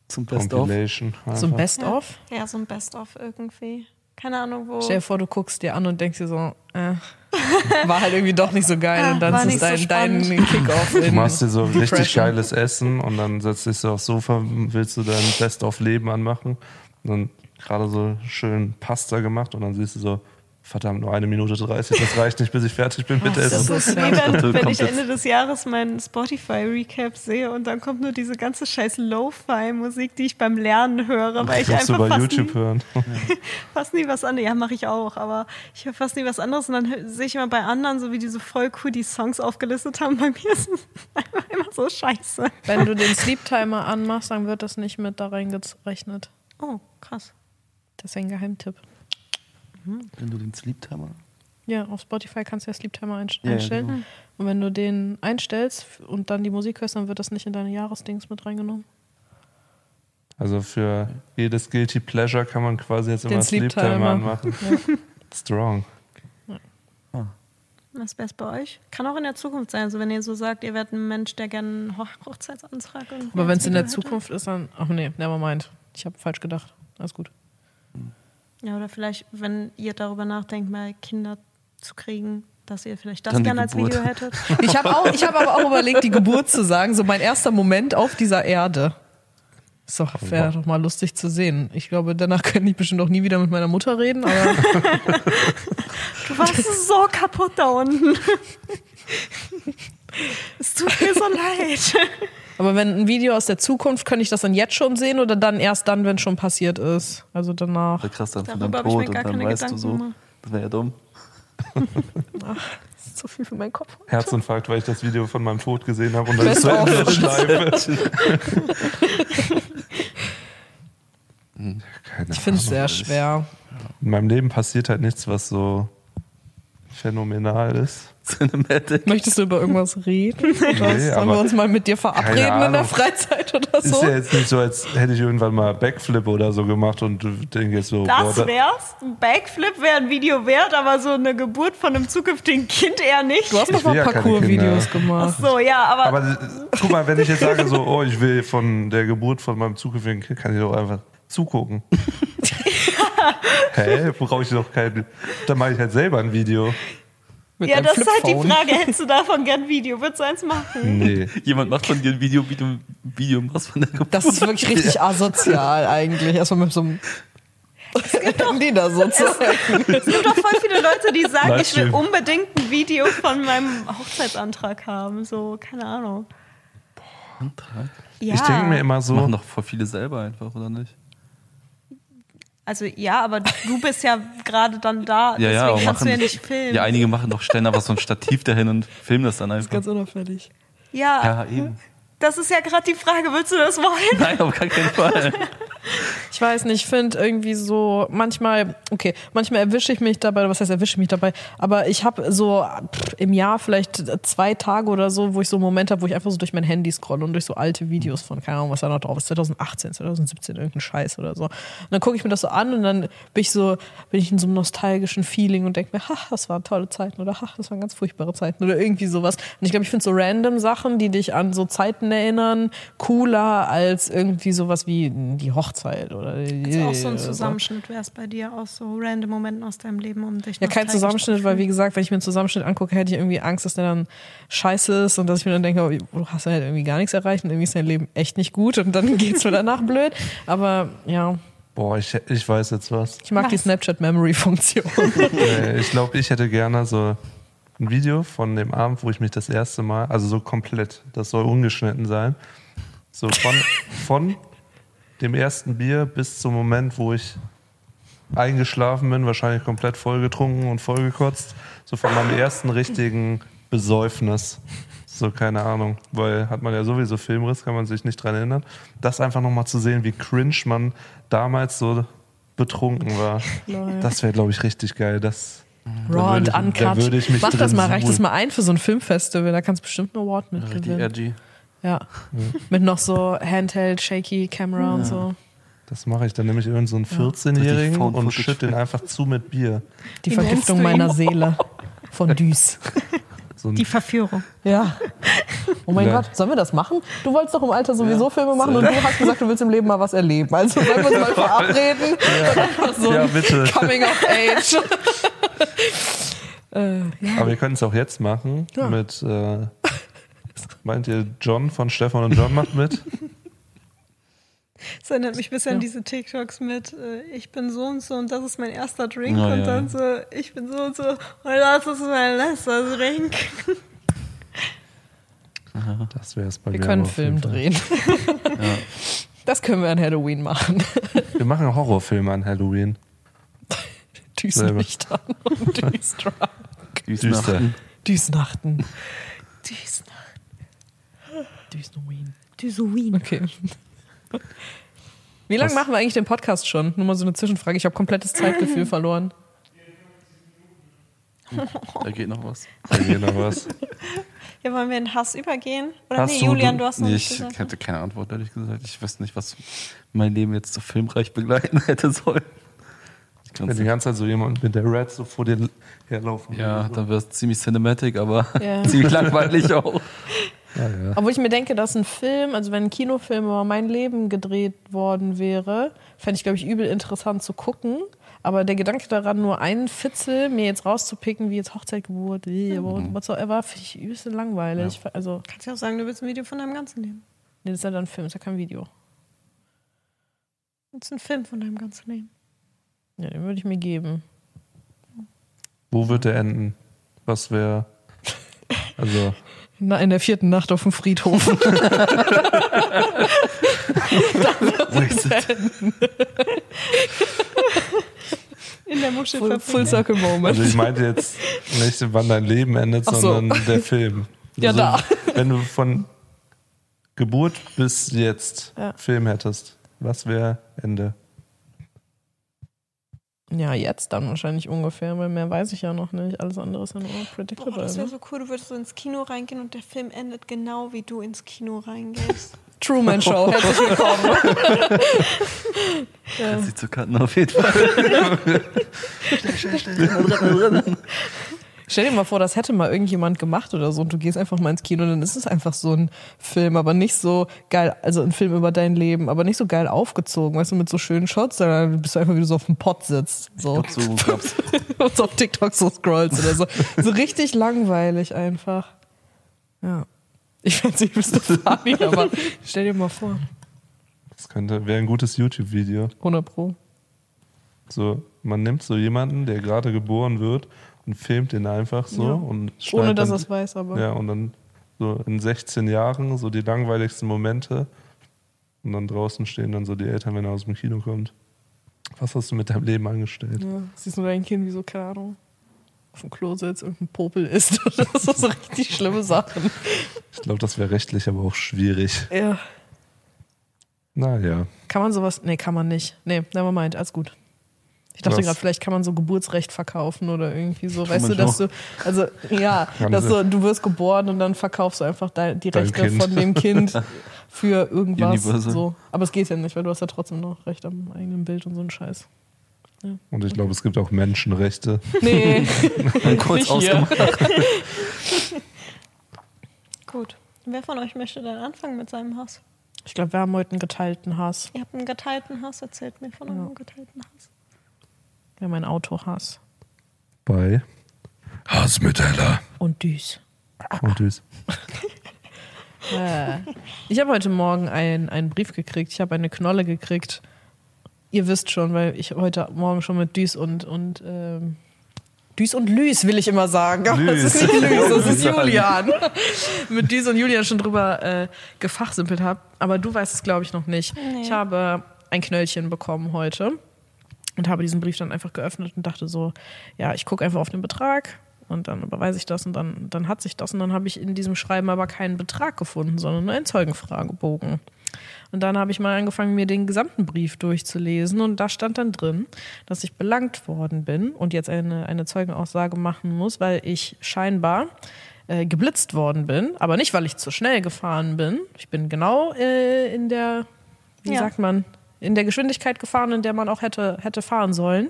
Zum Best-of. Einfach. Best-of? Ja, so ein Best-of irgendwie. Keine Ahnung, wo. Stell dir vor, du guckst dir an und denkst dir so, äh, war halt irgendwie doch nicht so geil Ah, und dann ist nicht so dein, dein. Kick-Off Du machst dir so richtig Depression. geiles Essen und dann setzt dich so aufs Sofa, willst du dein Best-of-Leben anmachen. Und dann gerade so schön Pasta gemacht und dann siehst du so verdammt, nur eine Minute 30, das reicht nicht, bis ich fertig bin mit Das ist Wie wenn, wenn ich Ende des Jahres meinen Spotify-Recap sehe und dann kommt nur diese ganze scheiß Lo-Fi-Musik, die ich beim Lernen höre, weil ich einfach bei fast YouTube nie, hören. fast nie was anderes, ja mache ich auch, aber ich höre fast nie was anderes und dann sehe ich immer bei anderen, so wie die so voll cool die Songs aufgelistet haben, bei mir ist es einfach immer so scheiße. Wenn du den Sleep Timer anmachst, dann wird das nicht mit da reingerechnet. Oh, krass. Das ist ein Geheimtipp. Wenn du den Sleep Timer. Ja, auf Spotify kannst du ja Sleep Timer einst- Ja, ja, einstellen. genau. Und wenn du den einstellst und dann die Musik hörst, dann wird das nicht in deine Jahresdings mit reingenommen. Also für jedes Guilty Pleasure kann man quasi jetzt Den immer Sleep Sleep anmachen. Strong. Was wäre es bei euch? Kann auch in der Zukunft sein. Also wenn ihr so sagt, ihr werdet ein Mensch, der gerne einen Hoch Hochzeitsantrag Aber wenn es in der hätte. Zukunft ist, dann. Ach nee, never mind. Ich habe falsch gedacht. Alles gut. Ja, oder vielleicht, wenn ihr darüber nachdenkt, mal Kinder zu kriegen, dass ihr vielleicht das Dann gerne als. Video hättet. Ich habe auch, ich habe aber auch überlegt, die Geburt zu sagen, so mein erster Moment auf dieser Erde. Ist doch, wäre doch mal lustig zu sehen. Ich glaube, danach könnte ich bestimmt auch nie wieder mit meiner Mutter reden, aber Du warst so kaputt da unten. es tut mir so leid. Aber wenn ein Video aus der Zukunft, könnte ich das dann jetzt schon sehen oder dann erst dann, wenn es schon passiert ist? Also danach. Oder krass dann von deinem habe ich Tod mir und gar dann keine weißt du so. gemacht. Das wäre ja dumm. Das ist zu viel für meinen Kopf. Herzinfarkt, weil ich das Video von meinem Tod gesehen habe und dann Best zu Ende schleife. Keine Ich finde es sehr schwer. In meinem Leben passiert halt nichts, was so phänomenal ist. Cinematic. Möchtest du über irgendwas reden? Oder Nee, sollen wir uns mal mit dir verabreden in der. Freizeit oder Ist so? ja jetzt nicht so, als hätte ich irgendwann mal Backflip oder so gemacht und du denkst jetzt so, boah, Das da- wär's. Ein Backflip wäre ein Video wert, aber so eine Geburt von einem zukünftigen Kind eher nicht. Du hast doch mal ja Parcours-Videos gemacht. so, ja, aber, Aber äh, guck mal, wenn ich jetzt sage so, oh, ich will von der Geburt von meinem zukünftigen Kind, kann ich doch einfach zugucken. Hä? Brauche ich doch kein. Dann mache ich halt selber ein Video. Mit ja, das ist halt die. Frage. Hättest du davon gern ein Video? Würdest du eins machen? Nee. Jemand macht von dir ein Video, wie du ein Video machst von der Geburt. Das ist wirklich richtig asozial eigentlich. Erstmal mit so einem. die da so zu Es gibt doch voll viele Leute, die sagen, ich will unbedingt ein Video von meinem Hochzeitsantrag haben. So, keine Ahnung. Antrag. Ja, Ich denke mir immer Das machen so, doch voll viele selber einfach, oder nicht? Also ja, aber du bist ja gerade dann da, Ja, ja, deswegen aber kannst du ja machen- nicht filmen. Ja, einige machen doch, stellen einfach so ein Stativ dahin und filmen das dann einfach. Ganz unauffällig. Ja, Ja, eben. Das ist ja gerade die Frage, willst du das wollen? Nein, auf gar keinen Fall. Ich weiß nicht, ich finde irgendwie so, manchmal, okay, manchmal erwische ich mich dabei, oder was heißt erwische ich mich dabei, aber ich habe so pff, im Jahr vielleicht zwei Tage oder so, wo ich so einen Moment habe, wo ich einfach so durch mein Handy scrolle und durch so alte Videos von, keine Ahnung, was da noch drauf ist, 2018, 2017, irgendein Scheiß oder so. Und dann gucke ich mir das so an und dann bin ich so, bin ich in so einem nostalgischen Feeling und denke mir, ha, das waren tolle Zeiten oder ha, das waren ganz furchtbare Zeiten oder irgendwie sowas. Und ich glaube, ich finde so random Sachen, die dich an so Zeiten erinnern, cooler als irgendwie sowas wie die Hochzeit oder die, Also auch so ein Zusammenschnitt wäre es bei dir, aus so random Momenten aus deinem Leben, um dich Ja, kein Zusammenschnitt, zu weil wie gesagt, wenn ich mir einen Zusammenschnitt angucke, hätte ich irgendwie Angst, dass der dann scheiße ist und dass ich mir dann denke, oh, du hast ja halt irgendwie gar nichts erreicht und irgendwie ist dein Leben echt nicht gut und dann geht's mir danach blöd. Aber ja, boah, ich, ich weiß jetzt was. ich mag die Was? Snapchat-Memory-Funktion. Äh, ich glaube, ich hätte gerne so ein Video von dem Abend, wo ich mich das erste Mal, also so komplett, das soll ungeschnitten sein, so von, von dem ersten Bier bis zum Moment, wo ich eingeschlafen bin, wahrscheinlich komplett vollgetrunken und vollgekotzt, so von meinem ersten richtigen Besäufnis. So, keine Ahnung, weil hat man ja sowieso Filmriss, kann man sich nicht dran erinnern. Das einfach nochmal zu sehen, wie cringe man damals so betrunken war. Lol. Das wäre, glaube ich, richtig geil. Das, Da Raw würde und ich- da uncut. würde ich mich Mach das mal, reich das mal ein für so ein Filmfestival, da kannst du bestimmt einen Award mit Richtig gewinnen. edgy. Ja. Mit noch so Handheld, Shaky Camera und so. das mache ich dann nämlich irgend so einen 14-Jährigen Richtig Found und schütte den einfach zu mit Bier. Die Wie Vergiftung meiner Seele. Von Düs. So Die Verführung. Ja. Oh mein Ja. Gott, sollen wir das machen? Du wolltest doch im Alter sowieso Filme machen und du hast gesagt, du willst im Leben mal was erleben. Also sollen wir uns mal verabreden und einfach so Ja, ein bitte. Coming of Age. Äh, ja. Aber wir können es auch jetzt machen Ja. mit, äh, meint ihr, John von Stefan und John macht mit? Das erinnert mich ein bisschen an Ja. diese TikToks mit, äh, ich bin so und so und das ist mein erster Drink Ja, und ja, dann so, ich bin so und so und das ist mein letzter Drink. Das wäre es bei Wir mir. können jeden Film drehen. Das können wir an Halloween machen. Wir machen Horrorfilme an Halloween. Düsenlichtern und. Düsnachten. Düsnachten. Düsnachten. Düsowin. Okay. Wie lange machen wir eigentlich den Podcast schon? Nur mal so eine Zwischenfrage. Ich habe komplettes Zeitgefühl verloren. Da geht noch was. Da geht noch was. Ja, wollen wir in Hass übergehen? Oder Hast nee, du- Julian, du hast noch Nee, nicht ich gesagt. hätte keine Antwort, ehrlich gesagt. Ich wüsste nicht, was mein Leben jetzt so filmreich begleiten hätte sollen. Ich kann's Wenn die ganze Zeit so jemand mit der Red so vor dir herlaufen Ja, würde. dann wäre es ziemlich cinematic, aber Ja. ziemlich langweilig auch. ja, ja. Obwohl ich mir denke, dass ein Film, also wenn ein Kinofilm über mein Leben gedreht worden wäre, fände ich, glaube ich, übel interessant zu gucken. Aber der Gedanke daran, nur einen Fitzel mir jetzt rauszupicken, wie jetzt Hochzeit, Geburt, eh, whatsoever, finde ich übelst langweilig. Also, Kannst ja auch sagen, du willst ein Video von deinem ganzen Leben. nee, das ist ja dann ein Film, das ist ja kein Video. Das ist ein Film von deinem ganzen Leben. Ja, den würde ich mir geben. Wo wird der enden? Was wäre. Also, Na, in der vierten Nacht auf dem Friedhof. In der Muschel Full, full Circle Moment. also ich meinte jetzt nicht, wann dein Leben endet, so. sondern der Film. Ja, also, da. Wenn du von Geburt bis jetzt Ja. Film hättest, was wäre Ende? Ja, jetzt dann wahrscheinlich ungefähr, weil mehr weiß ich ja noch nicht. Alles andere ist ja nur Boah, predictable. das wäre ne? so cool, du würdest so ins Kino reingehen und der Film endet genau, wie du ins Kino reingehst. Truman Show, herzlich willkommen. Ja. Sie zu cutten auf jeden Fall. Stell dir mal vor, das hätte mal irgendjemand gemacht oder so und du gehst einfach mal ins Kino, dann ist es einfach so ein Film, aber nicht so geil, also ein Film über dein Leben, aber nicht so geil aufgezogen, weißt du, mit so schönen Shots, sondern bist du einfach, wie du so auf dem Pott sitzt. So. Glaub, so und so auf TikTok so scrollst oder so. So richtig langweilig einfach. Ja. Ich find's nicht bist du funny, aber stell dir mal vor. Das könnte, wäre ein gutes YouTube-Video. 100 Pro. So, man nimmt so jemanden, der gerade geboren wird und filmt den einfach so Ja. und Ohne dass er es weiß, aber. Ja, und dann so in 16 Jahren so die langweiligsten Momente und dann draußen stehen dann so die Eltern, wenn er aus dem Kino kommt. Was hast du mit deinem Leben angestellt? Ja, siehst du dein Kind wie so, keine Ahnung, auf dem Klo sitzt, irgendein Popel isst oder so, so richtig schlimme Sachen. Ich glaube, das wäre rechtlich aber auch schwierig. Ja. Naja. Kann man sowas? Nee, kann man nicht. Nee, never mind, alles gut. Ich dachte gerade, vielleicht kann man so Geburtsrecht verkaufen oder irgendwie so. Kann Weißt du, dass schon. du, also ja, dass du, du wirst geboren und dann verkaufst du einfach dein, die Dein Rechte Kind. von dem Kind für irgendwas. Universal. So. Aber es geht ja nicht, weil du hast ja trotzdem noch Recht am eigenen Bild und so einen Scheiß. Und ich glaube, es gibt auch Menschenrechte. Nee, kurz nicht hier. ausgemacht. Gut. Wer von euch möchte dann anfangen mit seinem Hass? Ich glaube, wir haben heute einen geteilten Hass. Ihr habt einen geteilten Hass, erzählt mir von eurem geteilten Hass. Wir haben einen Autohass. Bei Hassmetaller. Und Düs. Und. Äh, Ich habe heute Morgen ein- einen Brief gekriegt. Ich habe eine Knolle gekriegt. Ihr wisst schon, weil ich heute Morgen schon mit Düs und, und ähm, Düs und Lüs will ich immer sagen. Aber es ist Lüs. nicht Lüs, das ist. Julian. mit Düs und Julian schon drüber äh, gefachsimpelt habe. Aber du weißt es, glaube ich, noch nicht. Nee. Ich habe ein Knöllchen bekommen heute und habe diesen Brief dann einfach geöffnet und dachte so, ja, ich gucke einfach auf den Betrag und dann überweise ich das und dann, dann hat sich das und dann habe ich in diesem Schreiben aber keinen Betrag gefunden, sondern nur einen Zeugenfragebogen. Und dann habe ich mal angefangen, mir den gesamten Brief durchzulesen und da stand dann drin, dass ich belangt worden bin und jetzt eine, eine Zeugenaussage machen muss, weil ich scheinbar äh, geblitzt worden bin, aber nicht, weil ich zu schnell gefahren bin. Ich bin genau äh, in der, wie Ja. sagt man, in der Geschwindigkeit gefahren, in der man auch hätte, hätte fahren sollen.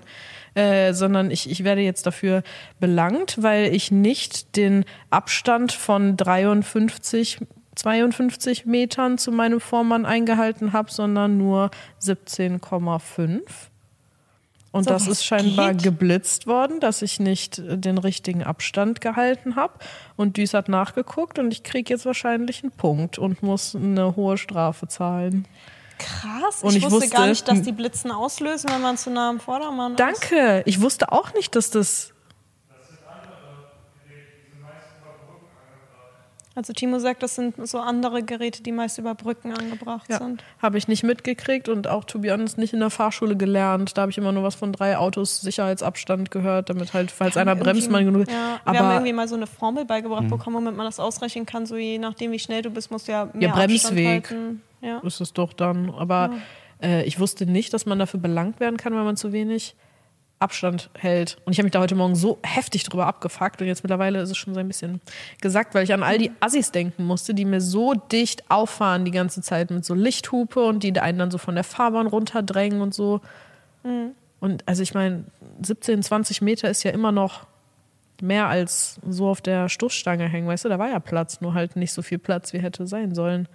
Äh, sondern ich, ich werde jetzt dafür belangt, weil ich nicht den Abstand von 53, 52 Metern zu meinem Vormann eingehalten habe, sondern nur 17,5. Und So, das ist scheinbar geht? geblitzt worden, dass ich nicht äh, den richtigen Abstand gehalten habe. Und Düs hat nachgeguckt und ich kriege jetzt wahrscheinlich einen Punkt und muss eine hohe Strafe zahlen. Krass. Ich, ich wusste, wusste- gar nicht, dass die Blitzen auslösen, wenn man zu nah am Vordermann ist. Danke. Ich wusste auch nicht, dass das. Also Timo sagt, das sind so andere Geräte, die meist über Brücken angebracht Ja, sind. habe ich nicht mitgekriegt und auch, to be honest, nicht in der Fahrschule gelernt. Da habe ich immer nur was von drei Autos Sicherheitsabstand gehört, damit halt, falls einer bremst, man genug. Ja, wir haben aber irgendwie mal so eine Formel beigebracht bekommen, womit man das ausrechnen kann. So je nachdem, wie schnell du bist, musst du ja mehr Bremsweg. Abstand halten. Ja. ist es doch dann. Aber äh, ich wusste nicht, dass man dafür belangt werden kann, wenn man zu wenig Abstand hält. Und ich habe mich da heute Morgen so heftig drüber abgefuckt und jetzt mittlerweile ist es schon so ein bisschen gesagt, weil ich an all die Assis denken musste, die mir so dicht auffahren die ganze Zeit mit so Lichthupe und die einen dann so von der Fahrbahn runterdrängen und so. Und also ich meine, 17, 20 Meter ist ja immer noch mehr als so auf der Stoßstange hängen, weißt du, da war ja Platz, nur halt nicht so viel Platz, wie hätte sein sollen.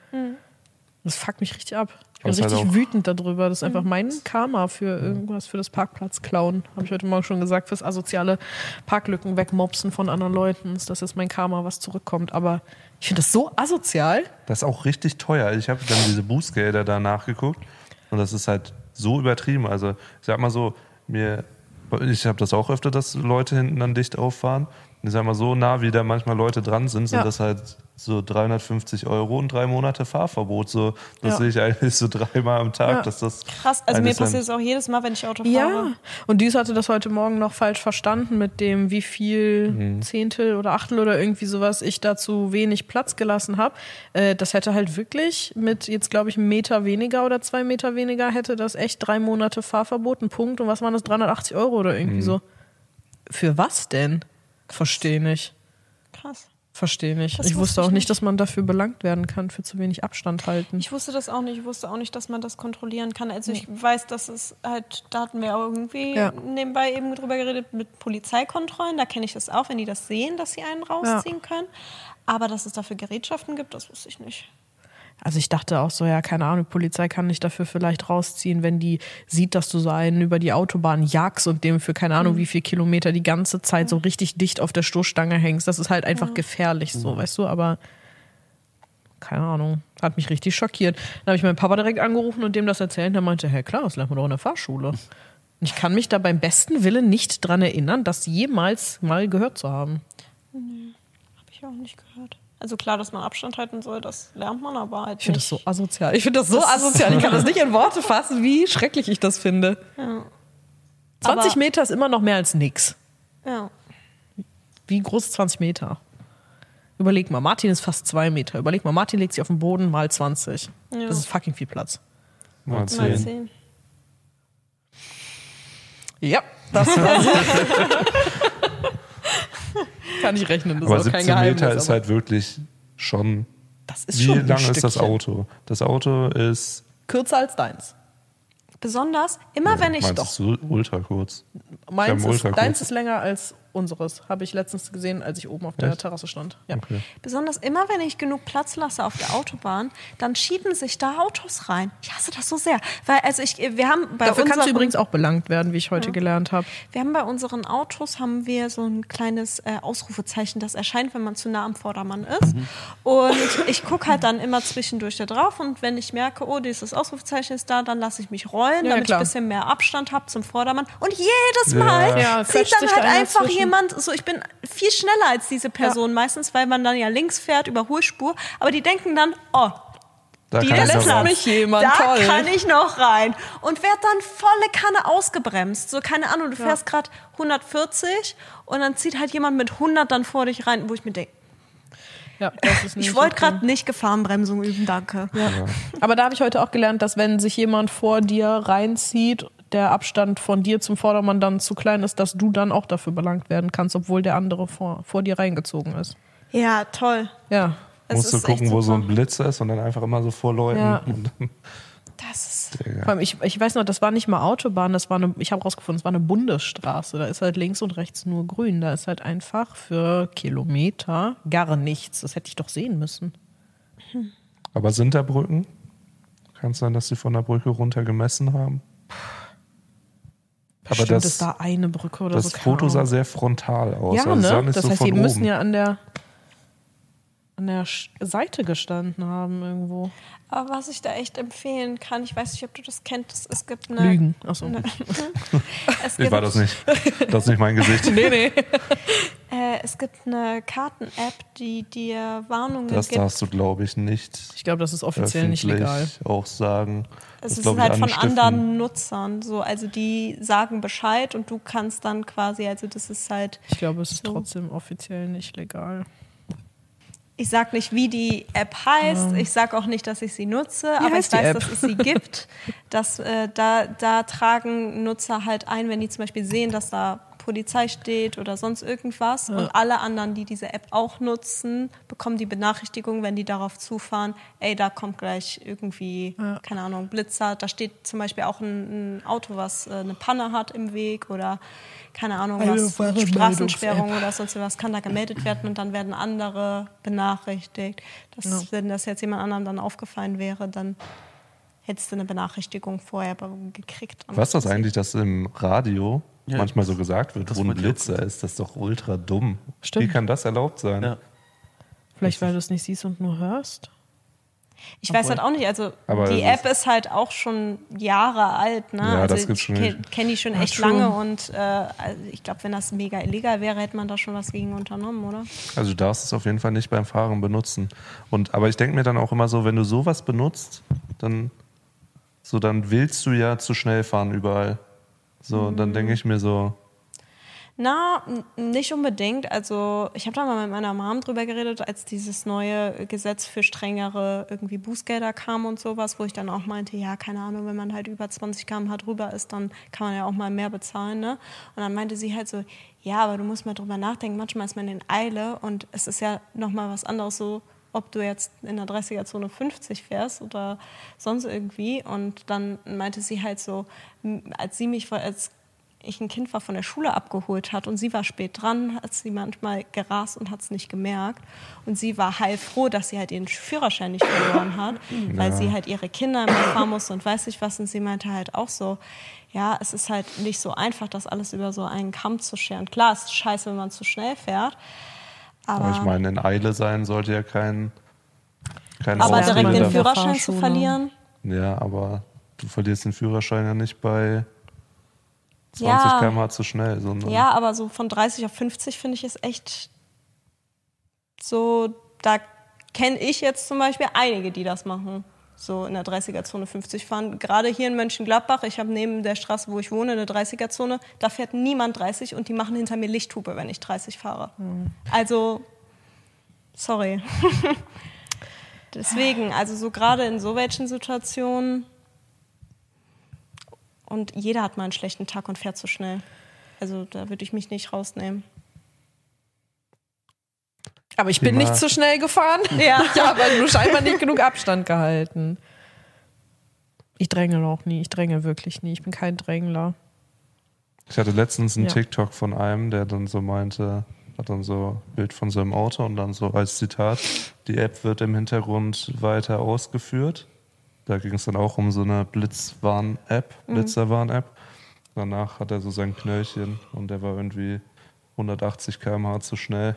Das fuckt mich richtig ab. Ich bin halt richtig auch- wütend darüber. Das ist einfach mein Karma für irgendwas, für das Parkplatz klauen. Habe ich heute Morgen schon gesagt, fürs asoziale Parklücken wegmopsen von anderen Leuten. Das ist mein Karma, was zurückkommt. Aber ich finde das so asozial. Das ist auch richtig teuer. Ich habe dann diese Bußgelder da nachgeguckt und das ist halt so übertrieben. Also ich sag mal so, mir, ich habe das auch öfter, dass Leute hinten dann dicht auffahren. Ich sag mal so nah, wie da manchmal Leute dran sind, sind Ja. das halt so 350 Euro und drei Monate Fahrverbot. So, das Ja. sehe ich eigentlich so dreimal am Tag, Ja. dass das Krass, also mir passiert es auch jedes Mal, wenn ich Auto fahre. Ja, und dies hatte das heute Morgen noch falsch verstanden mit dem, wie viel Mhm. Zehntel oder Achtel oder irgendwie sowas ich dazu wenig Platz gelassen habe. Äh, das hätte halt wirklich mit jetzt, glaube ich, einem Meter weniger oder zwei Meter weniger, hätte das echt drei Monate Fahrverbot, ein Punkt. Und was waren das, 380 Euro oder irgendwie Mhm. so? Für was denn? Verstehe nicht. Krass. Verstehe nicht. Das ich wusste auch nicht. nicht, dass man dafür belangt werden kann, für zu wenig Abstand halten. Ich wusste das auch nicht. Ich wusste auch nicht, dass man das kontrollieren kann. Also ich weiß, dass es halt, da hatten wir auch irgendwie Ja. nebenbei eben drüber geredet mit Polizeikontrollen. Da kenne ich das auch, wenn die das sehen, dass sie einen rausziehen können. Aber dass es dafür Gerätschaften gibt, das wusste ich nicht. Also ich dachte auch so, ja, keine Ahnung, die Polizei kann dich dafür vielleicht rausziehen, wenn die sieht, dass du so einen über die Autobahn jagst und dem für keine Ahnung wie viel Kilometer die ganze Zeit so richtig dicht auf der Stoßstange hängst. Das ist halt einfach gefährlich so, weißt du, aber keine Ahnung, hat mich richtig schockiert. Dann habe ich meinen Papa direkt angerufen und dem das erzählt. Der meinte, hä klar, das lernt man doch in der Fahrschule. Und ich kann mich da beim besten Willen nicht dran erinnern, das jemals mal gehört zu haben. Habe ich auch nicht gehört. Also klar, dass man Abstand halten soll, das lernt man, aber halt Ich finde das so asozial. Ich finde das so asozial. Ich kann das nicht in Worte fassen, wie schrecklich ich das finde. Ja. 20 Aber- Meter ist immer noch mehr als nix. Ja. Wie groß ist 20 Meter? Überleg mal, Martin ist fast zwei Meter. Überleg mal, Martin legt sich auf den Boden mal 20. Ja. Das ist fucking viel Platz. mal Mal zehn. sehen. Ja, das war so. Kann ich rechnen, das Aber ist auch kein 17 Geheimnis. Meter ist aber halt wirklich schon. das ist Wie schon lang ist das. Auto? Das Auto ist. Kürzer als deins. Besonders, immer wenn ich Meins doch. ist ultra kurz. Meins ist, Ultrakurz. deins ist länger als unseres. Habe ich letztens gesehen, als ich oben auf der Echt? Terrasse stand. Ja. Okay. Besonders immer, wenn ich genug Platz lasse auf der Autobahn, dann schieben sich da Autos rein. Ich hasse das so sehr. Weil, also ich, wir haben bei Dafür kannst du übrigens auch belangt werden, wie ich heute gelernt habe. Wir haben bei unseren Autos haben wir so ein kleines äh, Ausrufezeichen, das erscheint, wenn man zu nah am Vordermann ist. Und ich gucke halt dann immer zwischendurch da drauf und wenn ich merke, oh, dieses Ausrufezeichen ist da, dann lasse ich mich rollen, Ja, damit klar. ich ein bisschen mehr Abstand habe zum Vordermann. Und jedes Mal Ja, sieht quetscht dann halt einfach zwischen. Jemand, so ich bin viel schneller als diese Person meistens, weil man dann ja links fährt, Überholspur, aber die denken dann, oh, Da die kann ich lässt noch lässt rein. mich jemand, da toll. kann ich noch rein. Und werd dann volle Kanne ausgebremst. So, keine Ahnung, du fährst gerade 140 und dann zieht halt jemand mit 100 dann vor dich rein, wo ich mir denke, Ja, das ist ich wollte gerade nicht Gefahrenbremsung üben, danke. Aber da habe ich heute auch gelernt, dass wenn sich jemand vor dir reinzieht, der Abstand von dir zum Vordermann dann zu klein ist, dass du dann auch dafür belangt werden kannst, obwohl der andere vor, vor dir reingezogen ist. Ja, toll. Ja. Es Musst du gucken, wo so ein. Blitz ist und dann einfach immer so vor Leuten. Ja. Das ist, Vor allem, ich, ich weiß noch, das war nicht mal Autobahn, das war eine, ich habe rausgefunden, es war eine Bundesstraße. Da ist halt links und rechts nur grün. Da ist halt einfach für Kilometer gar nichts. Das hätte ich doch sehen müssen. aber sind da Brücken? Kann es sein, dass sie von der Brücke runter gemessen haben? Aber Bestimmt das, ist da eine Brücke oder das so. keine Foto sah sehr frontal aus. Ja, also ne? Das so heißt, von die oben. müssen ja an der an der Sch- Seite gestanden haben irgendwo. Aber was ich da echt empfehlen kann, ich weiß nicht, ob du das kennst, es gibt eine. Lügen. Achso. Eine, es Ich war das nicht. Das ist nicht mein Gesicht. Nee, nee. Äh, es gibt eine Karten-App, die dir Warnungen Das gibt. darfst du, glaube ich, nicht Ich glaube, das ist offiziell nicht legal. auch sagen. Es Das ist halt von anstiften. anderen Nutzern so, also die sagen Bescheid und du kannst dann quasi, also das ist halt, Ich glaube, es ist So. trotzdem offiziell nicht legal. Ich sag nicht, wie die App heißt, ich sag auch nicht, dass ich sie nutze, aber ich weiß, App? dass es sie gibt. dass, äh, da, da tragen Nutzer halt ein, wenn die zum Beispiel sehen, dass da Polizei steht oder sonst irgendwas und alle anderen, die diese App auch nutzen, bekommen die Benachrichtigung, wenn die darauf zufahren, ey, da kommt gleich irgendwie, keine Ahnung, Blitzer, da steht zum Beispiel auch ein, ein Auto, was äh, eine Panne hat im Weg oder keine Ahnung, Eine was. Straßensperrung oder sonst was kann da gemeldet werden und dann werden andere benachrichtigt. Das, Wenn das jetzt jemand anderem dann aufgefallen wäre, dann hättest du eine Benachrichtigung vorher gekriegt. Was ist das eigentlich, dass im Radio Ja, manchmal so gesagt wird, das wo ein Blitzer ist? Das ist doch ultra dumm. Stimmt. Wie kann das erlaubt sein? Ja. Vielleicht, weil du es nicht siehst und nur hörst. Ich weiß halt auch nicht, also Aber die das App ist halt auch schon Jahre alt, ne? Ja, also das gibt's schon ich kenne die schon echt true. lange und äh, also ich glaube, wenn das mega illegal wäre, hätte man da schon was gegen unternommen, oder? Also du darfst es auf jeden Fall nicht beim Fahren benutzen. Und, aber ich denke mir dann auch immer so, wenn du sowas benutzt, dann, so, dann willst du ja zu schnell fahren überall. So, Mhm. dann denke ich mir so, Na, nicht unbedingt. Also ich habe da mal mit meiner Mom drüber geredet, als dieses neue Gesetz für strengere irgendwie Bußgelder kam und sowas, wo ich dann auch meinte, ja, keine Ahnung, wenn man halt über 20 km/h drüber ist, dann kann man ja auch mal mehr bezahlen. Ne? Und dann meinte sie halt so, ja, aber du musst mal drüber nachdenken, manchmal ist man in Eile und es ist ja nochmal was anderes so, ob du jetzt in der 30er-Zone 50 fährst oder sonst irgendwie. Und dann meinte sie halt so, als sie mich, als ich ein Kind war, von der Schule abgeholt hat und sie war spät dran, hat sie manchmal gerast und hat es nicht gemerkt. Und sie war heilfroh, dass sie halt ihren Führerschein nicht verloren hat, weil sie halt ihre Kinder immer fahren musste und weiß nicht was. Und sie meinte halt auch so, ja, es ist halt nicht so einfach, das alles über so einen Kamm zu scheren. Klar, es ist scheiße, wenn man zu schnell fährt. Aber, aber ich meine, in Eile sein sollte ja kein, kein aber lernt direkt den Führerschein zu verlieren, Ja, aber du verlierst den Führerschein ja nicht bei 20 Ja. km/h zu schnell, sondern Ja, aber so von 30 auf 50 finde ich ist echt so, da kenne ich jetzt zum Beispiel einige, die das machen. So in der 30er-Zone 50 fahren. Gerade hier in Mönchengladbach, ich habe neben der Straße, wo ich wohne, eine 30er-Zone, da fährt niemand 30 und die machen hinter mir Lichthupe, wenn ich 30 fahre. Also, sorry. Deswegen, also so gerade in so welchen Situationen und jeder hat mal einen schlechten Tag und fährt zu schnell. Also da würde ich mich nicht rausnehmen. Aber ich bin nicht zu schnell gefahren. Ja. Ich habe nur scheinbar nicht genug Abstand gehalten. Ich dränge auch nie. Ich dränge wirklich nie. Ich bin kein Drängler. Ich hatte letztens einen Ja. TikTok von einem, der dann so meinte, hat dann so ein Bild von seinem Auto und dann so als Zitat, die App wird im Hintergrund weiter ausgeführt. Da ging es dann auch um so eine Blitzwarn-App, Blitzerwarn-App. Danach hat er so sein Knöllchen und der war irgendwie 180 km/h zu schnell.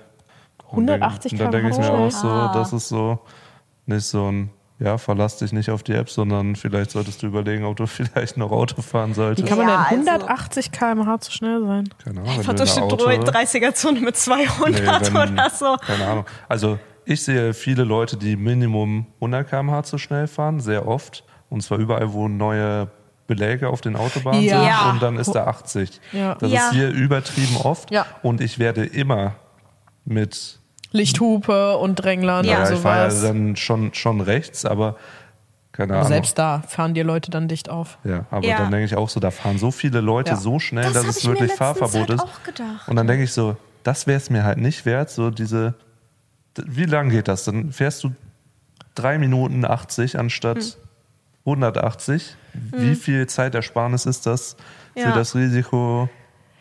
Und 180 Und dann denke ich mir km/h auch so, Ah. das ist so nicht so ein, ja, verlass dich nicht auf die App, sondern vielleicht solltest du überlegen, ob du vielleicht noch Auto fahren Wie solltest. kann man Ja, denn also- 180 km/h zu schnell sein? Keine Ahnung, wenn Einfach du durch die der Auto, 30er-Zone mit 200 Nee, wenn- oder so. Keine Ahnung. Also ich sehe viele Leute, die Minimum 100 km/h zu schnell fahren, sehr oft. Und zwar überall, wo neue Beläge auf den Autobahnen Ja. sind. Ja. Und dann ist da 80. Ja. Das Ja. ist hier übertrieben oft. Ja. Und ich werde immer mit, Lichthupe und Dränglern Ja. und ja, ich fahre ja sowas. dann schon, schon rechts, aber keine Aber Ahnung. selbst da fahren die Leute dann dicht auf. Ja, aber Ja. dann denke ich auch so, da fahren so viele Leute Ja. so schnell, Das dass es wirklich letztens Fahrverbot halt ist. auch gedacht. Und dann denke ich so, das wäre es mir halt nicht wert, so diese, wie lang geht das? Dann fährst du drei Minuten 80 anstatt Hm. 180. Wie viel Zeitersparnis ist das für Ja. das Risiko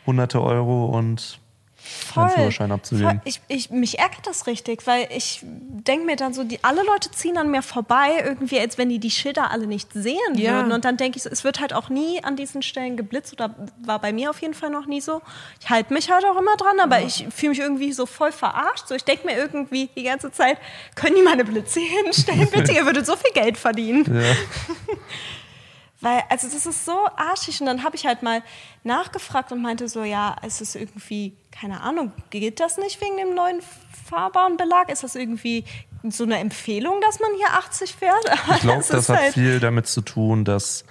hunderte Euro und Voll. einen Führerschein abzugeben. Voll. Ich, ich, mich ärgert das richtig, weil ich denke mir dann so, die, alle Leute ziehen an mir vorbei, irgendwie, als wenn die die Schilder alle nicht sehen Ja. würden. Und dann denke ich so, es wird halt auch nie an diesen Stellen geblitzt oder war bei mir auf jeden Fall noch nie so. Ich halte mich halt auch immer dran, aber ich fühle mich irgendwie so voll verarscht. So, ich denke mir irgendwie die ganze Zeit, können die meine Blitze hinstellen, bitte? Ihr würdet so viel Geld verdienen. Ja. Weil, also das ist so arschig. Und dann habe ich halt mal nachgefragt und meinte so, ja, ist es irgendwie, keine Ahnung, gilt das nicht wegen dem neuen Fahrbahnbelag? Ist das irgendwie so eine Empfehlung, dass man hier 80 fährt? Ich glaube, das ist hat halt- viel damit zu tun, dass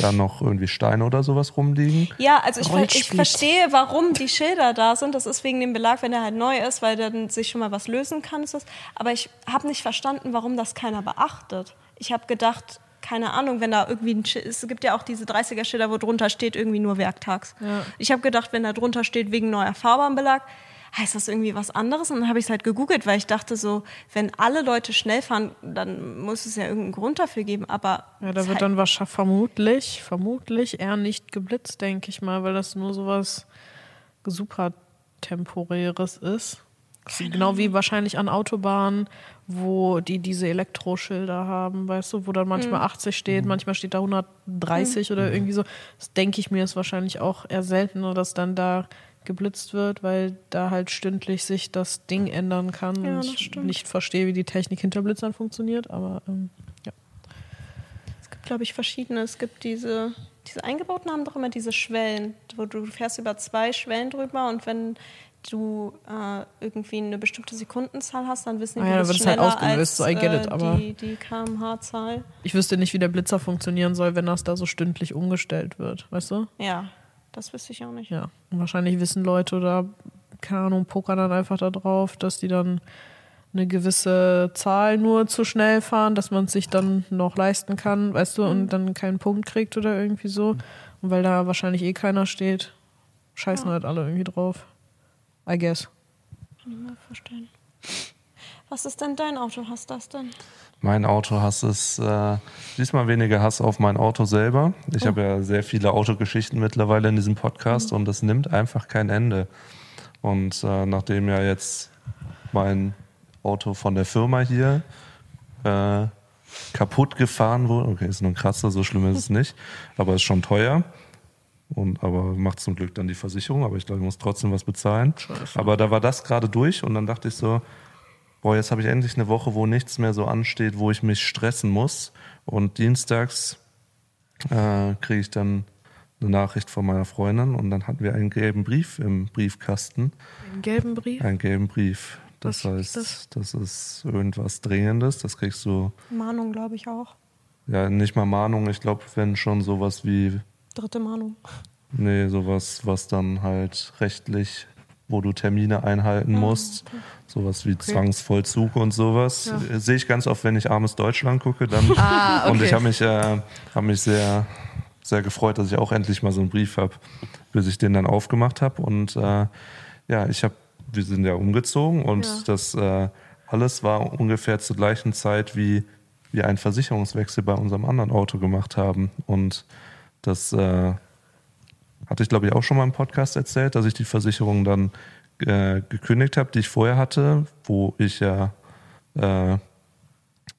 da noch irgendwie Steine oder sowas rumliegen. Ja, also ich, ich verstehe, warum die Schilder da sind. Das ist wegen dem Belag, wenn der halt neu ist, weil dann sich schon mal was lösen kann. Ist das. Aber ich habe nicht verstanden, warum das keiner beachtet. Ich habe gedacht, keine Ahnung, wenn da irgendwie ein Schild, es gibt ja auch diese 30er-Schilder, wo drunter steht, irgendwie nur werktags. Ich habe gedacht, wenn da drunter steht, wegen neuer Fahrbahnbelag, heißt das irgendwie was anderes? Und dann habe ich es halt gegoogelt, weil ich dachte so, wenn alle Leute schnell fahren, dann muss es ja irgendeinen Grund dafür geben. Aber Ja, da wird halt- dann wahrscheinlich vermutlich, vermutlich eher nicht geblitzt, denke ich mal, weil das nur sowas super temporäres ist. Genau wie wahrscheinlich an Autobahnen, wo die diese Elektroschilder haben, weißt du, wo dann manchmal 80 steht, manchmal steht da 130 oder irgendwie so. Das denke ich mir ist wahrscheinlich auch eher seltener, dass dann da geblitzt wird, weil da halt stündlich sich das Ding ändern kann. Ja, und das ich stimmt. nicht verstehe, wie die Technik hinter Blitzern funktioniert, aber ähm, ja. Es gibt, glaube ich, verschiedene. Es gibt diese, diese eingebauten haben doch immer diese Schwellen, wo du fährst über zwei Schwellen drüber und wenn du äh, irgendwie eine bestimmte Sekundenzahl hast, dann wissen die, Ah du ja, dann bist halt schneller ausgelöst, so I get als, it, äh, aber- die, die kmh-Zahl. Ich wüsste nicht, wie der Blitzer funktionieren soll, wenn das da so stündlich umgestellt wird, weißt du? Ja, das wüsste ich auch nicht. Ja. Und wahrscheinlich wissen Leute oder, keine Ahnung, pokern dann einfach da drauf, dass die dann eine gewisse Zahl nur zu schnell fahren, dass man es sich dann noch leisten kann, weißt du, und dann keinen Punkt kriegt oder irgendwie so. Und weil da wahrscheinlich eh keiner steht, scheißen halt alle irgendwie drauf. I guess. Kann ich mir vorstellen. Was ist denn dein Auto? Hast das denn? Mein Autohass ist äh, diesmal weniger Hass auf mein Auto selber. Ich habe ja sehr viele Autogeschichten mittlerweile in diesem Podcast und das nimmt einfach kein Ende. Und äh, nachdem ja jetzt mein Auto von der Firma hier äh, kaputt gefahren wurde, okay, ist nur ein Kratzer, so schlimm ist es nicht, aber ist schon teuer. Und, aber macht zum Glück dann die Versicherung, aber ich glaube, ich muss trotzdem was bezahlen. Aber da war das gerade durch und dann dachte ich so, boah, jetzt habe ich endlich eine Woche, wo nichts mehr so ansteht, wo ich mich stressen muss. Und dienstags äh, kriege ich dann eine Nachricht von meiner Freundin und dann hatten wir einen gelben Brief im Briefkasten. Einen gelben Brief? Einen gelben Brief. Das Was heißt, ist das? ist irgendwas Dringendes. Das kriegst du, Mahnung, glaube ich auch. ja, nicht mal Mahnung. Ich glaube, wenn schon sowas wie, Dritte Mahnung. nee, sowas, was dann halt rechtlich, wo du Termine einhalten musst. Sowas wie Zwangsvollzug und sowas. Äh, Sehe ich ganz oft, wenn ich Armes Deutschland gucke. Dann Ah, okay. Und ich habe mich, äh, hab mich sehr, sehr gefreut, dass ich auch endlich mal so einen Brief habe, bis ich den dann aufgemacht habe. Und äh, ja, ich habe, wir sind ja umgezogen und Ja. das äh, alles war ungefähr zur gleichen Zeit, wie wir einen Versicherungswechsel bei unserem anderen Auto gemacht haben. Und das äh, hatte ich, glaube ich, auch schon mal im Podcast erzählt, dass ich die Versicherung dann äh, gekündigt habe, die ich vorher hatte, wo ich ja äh,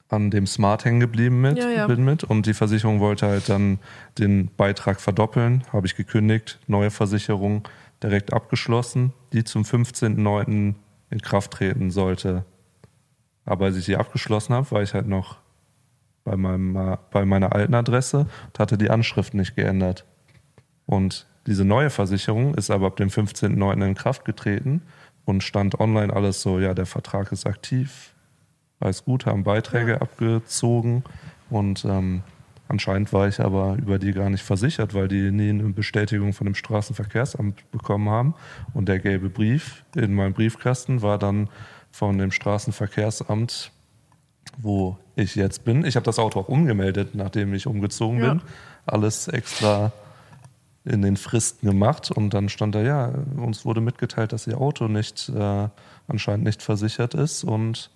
an dem Smart hängen geblieben mit, Ja, ja. bin mit. Und die Versicherung wollte halt dann den Beitrag verdoppeln, habe ich gekündigt, neue Versicherung direkt abgeschlossen, die zum 15.09. in Kraft treten sollte. Aber als ich sie abgeschlossen habe, war ich halt noch bei, meinem, bei meiner alten Adresse und hatte die Anschrift nicht geändert. Und diese neue Versicherung ist aber ab dem 15.09. in Kraft getreten und stand online alles so, ja, der Vertrag ist aktiv, alles gut, haben Beiträge abgezogen und ähm, anscheinend war ich aber über die gar nicht versichert, weil die nie eine Bestätigung von dem Straßenverkehrsamt bekommen haben. Und der gelbe Brief in meinem Briefkasten war dann von dem Straßenverkehrsamt wo ich jetzt bin. Ich habe das Auto auch umgemeldet, nachdem ich umgezogen Ja. bin. Alles extra in den Fristen gemacht und dann stand da, ja, uns wurde mitgeteilt, dass ihr Auto nicht äh, anscheinend nicht versichert ist und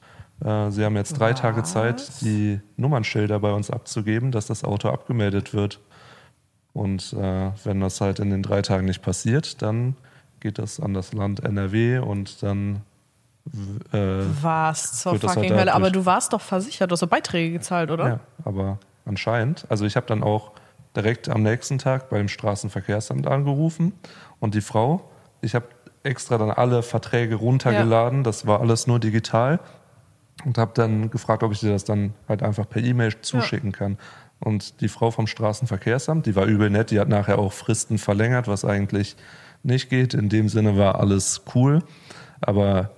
äh, sie haben jetzt drei Tage Zeit, die Nummernschilder bei uns abzugeben, dass das Auto abgemeldet wird. Und äh, wenn das halt in den drei Tagen nicht passiert, dann geht das an das Land NRW und dann äh, Was zur das fucking halt Hölle. Aber du warst doch versichert, du hast doch Beiträge gezahlt, oder? Ja, aber anscheinend. Also ich habe dann auch direkt am nächsten Tag beim Straßenverkehrsamt angerufen und die Frau, ich habe extra dann alle Verträge runtergeladen, das war alles nur digital und habe dann gefragt, ob ich dir das dann halt einfach per E-Mail zuschicken kann. Und die Frau vom Straßenverkehrsamt, die war übel nett, die hat nachher auch Fristen verlängert, was eigentlich nicht geht. In dem Sinne war alles cool, aber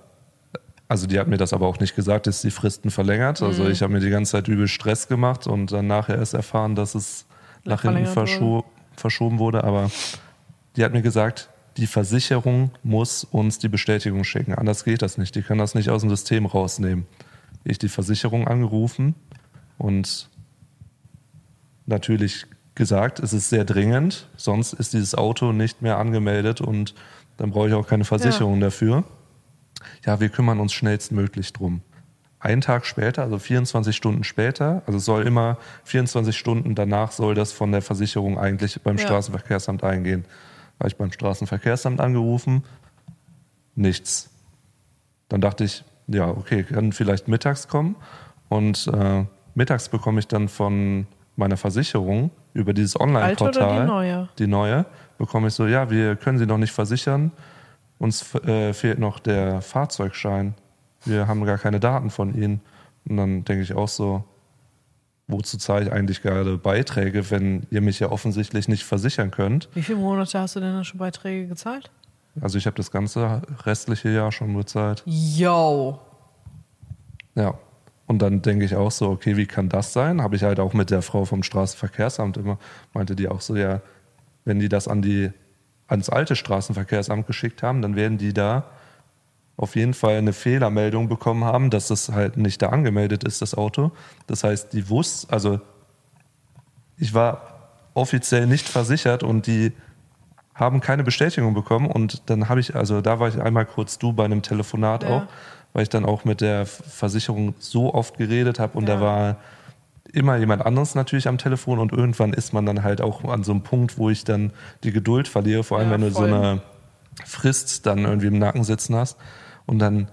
also die hat mir das aber auch nicht gesagt, dass die Fristen verlängert. Also Mhm. ich habe mir die ganze Zeit übel Stress gemacht und dann nachher erst erfahren, dass es nach hinten verscho verschoben wurde. Aber die hat mir gesagt, die Versicherung muss uns die Bestätigung schicken. Anders geht das nicht. Die können das nicht aus dem System rausnehmen. Ich die Versicherung angerufen und natürlich gesagt, es ist sehr dringend, sonst ist dieses Auto nicht mehr angemeldet und dann brauche ich auch keine Versicherung dafür. Ja, wir kümmern uns schnellstmöglich drum. Einen Tag später, also 24 Stunden später, also soll immer 24 Stunden danach soll das von der Versicherung eigentlich beim Ja. Straßenverkehrsamt eingehen. Habe ich beim Straßenverkehrsamt angerufen, nichts. Dann dachte ich, ja, okay, kann vielleicht mittags kommen. Und äh, mittags bekomme ich dann von meiner Versicherung über dieses Online-Portal, die neue? die neue, bekomme ich so, ja, wir können Sie noch nicht versichern. Uns äh, fehlt noch der Fahrzeugschein. Wir haben gar keine Daten von Ihnen. Und dann denke ich auch so, wozu zahle ich eigentlich gerade Beiträge, wenn ihr mich ja offensichtlich nicht versichern könnt? Wie viele Monate hast du denn da schon Beiträge gezahlt? Also ich habe das ganze restliche Jahr schon bezahlt. Yo. Ja. Und dann denke ich auch so, okay, wie kann das sein? Habe ich halt auch mit der Frau vom Straßenverkehrsamt immer, meinte die auch so, ja, wenn die das an die, ans alte Straßenverkehrsamt geschickt haben, dann werden die da auf jeden Fall eine Fehlermeldung bekommen haben, dass das halt nicht da angemeldet ist, das Auto. Das heißt, die wussten, also ich war offiziell nicht versichert und die haben keine Bestätigung bekommen und dann habe ich, also da war ich einmal kurz du bei einem Telefonat Ja. auch, weil ich dann auch mit der Versicherung so oft geredet habe und Ja. da war immer jemand anderes natürlich am Telefon und irgendwann ist man dann halt auch an so einem Punkt, wo ich dann die Geduld verliere, vor allem Ja, wenn du voll. so eine Frist dann irgendwie im Nacken sitzen hast und dann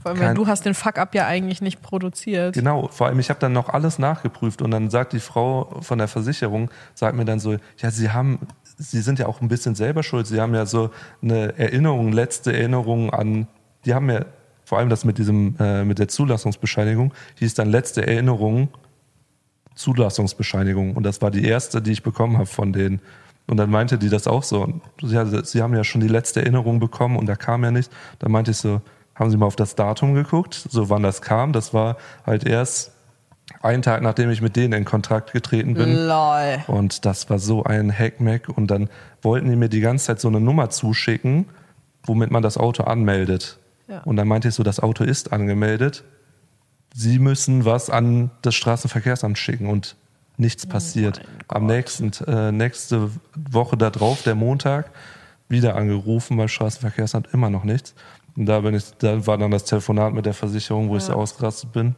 Vor allem, weil du hast den Fuck-up ja eigentlich nicht produziert. Genau, vor allem ich habe dann noch alles nachgeprüft und dann sagt die Frau von der Versicherung, sagt mir dann so, ja, Sie haben, Sie sind ja auch ein bisschen selber schuld, Sie haben ja so eine Erinnerung, letzte Erinnerung an, die haben ja vor allem das mit diesem, äh, mit der Zulassungsbescheinigung, hieß dann letzte Erinnerung, Zulassungsbescheinigung und das war die erste, die ich bekommen habe von denen. Und dann meinte die das auch so. Ja, sie haben ja schon die letzte Erinnerung bekommen und da kam ja nicht. Da meinte ich so, haben Sie mal auf das Datum geguckt, so wann das kam? Das war halt erst einen Tag, nachdem ich mit denen in Kontakt getreten bin. Lol. Und das war so ein Hackmack. Und dann wollten die mir die ganze Zeit so eine Nummer zuschicken, womit man das Auto anmeldet. Ja. Und dann meinte ich so, das Auto ist angemeldet. Sie müssen was an das Straßenverkehrsamt schicken und nichts passiert. Am nächsten, äh, nächste Woche darauf, der Montag, wieder angerufen beim Straßenverkehrsamt, immer noch nichts. Und da bin ich, da war dann das Telefonat mit der Versicherung, wo ich so ausgerastet bin.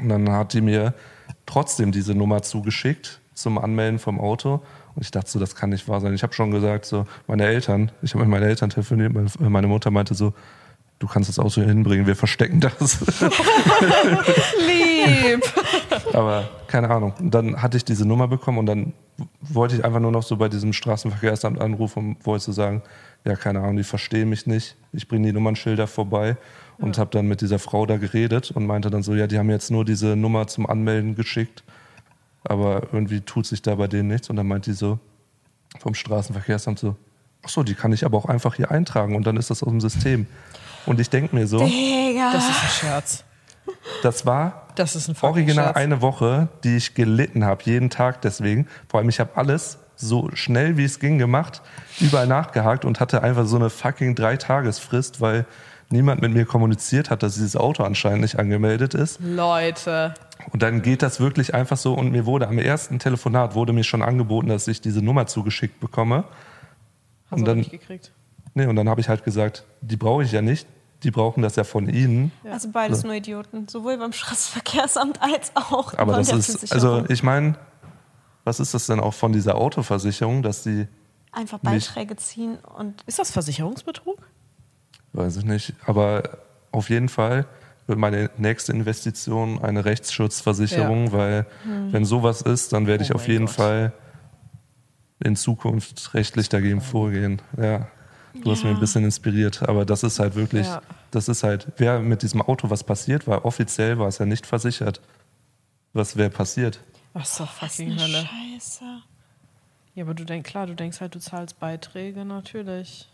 Und dann hat die mir trotzdem diese Nummer zugeschickt zum Anmelden vom Auto. Und ich dachte so, das kann nicht wahr sein. Ich habe schon gesagt, so, meine Eltern, ich habe mit meinen Eltern telefoniert, meine Mutter meinte so, du kannst das Auto hier hinbringen, wir verstecken das. Lieb. Aber keine Ahnung. Und dann hatte ich diese Nummer bekommen und dann wollte ich einfach nur noch so bei diesem Straßenverkehrsamt anrufen und wollte so sagen, ja, keine Ahnung, die verstehen mich nicht. Ich bringe die Nummernschilder vorbei und habe dann mit dieser Frau da geredet und meinte dann so, ja, die haben jetzt nur diese Nummer zum Anmelden geschickt, aber irgendwie tut sich da bei denen nichts. Und dann meint die so vom Straßenverkehrsamt so, ach so, die kann ich aber auch einfach hier eintragen und dann ist das aus dem System. Und ich denke mir so, Digga. Das ist ein Scherz. das war Das ist ein original Scherz. eine Woche, die ich gelitten habe, jeden Tag deswegen. Vor allem, ich habe alles so schnell wie es ging gemacht, überall nachgehakt und hatte einfach so eine fucking Dreitagesfrist, weil niemand mit mir kommuniziert hat, dass dieses Auto anscheinend nicht angemeldet ist. Leute. Und dann geht das wirklich einfach so und mir wurde am ersten Telefonat wurde mir schon angeboten, dass ich diese Nummer zugeschickt bekomme. Hast Und du dann- nicht gekriegt. Nee, und dann habe ich halt gesagt, die brauche ich ja nicht, die brauchen das ja von Ihnen. Also beides nur Idioten. Sowohl beim Straßenverkehrsamt als auch Aber von das der ist, Versicherung. also ich meine, was ist das denn auch von dieser Autoversicherung, dass die einfach Beiträge ziehen und Ist das Versicherungsbetrug? Weiß ich nicht. Aber auf jeden Fall wird meine nächste Investition eine Rechtsschutzversicherung, weil wenn sowas ist, dann werde ich Oh auf jeden Gott. Fall in Zukunft rechtlich dagegen vorgehen. Ja. Du hast Ja. mich ein bisschen inspiriert, aber das ist halt wirklich, Ja. das ist halt, wer mit diesem Auto was passiert war, offiziell war es ja nicht versichert. Was wäre passiert? Was zur was fucking eine Hölle. Scheiße. Ja, aber du denkst, klar, du denkst halt, du zahlst Beiträge, natürlich.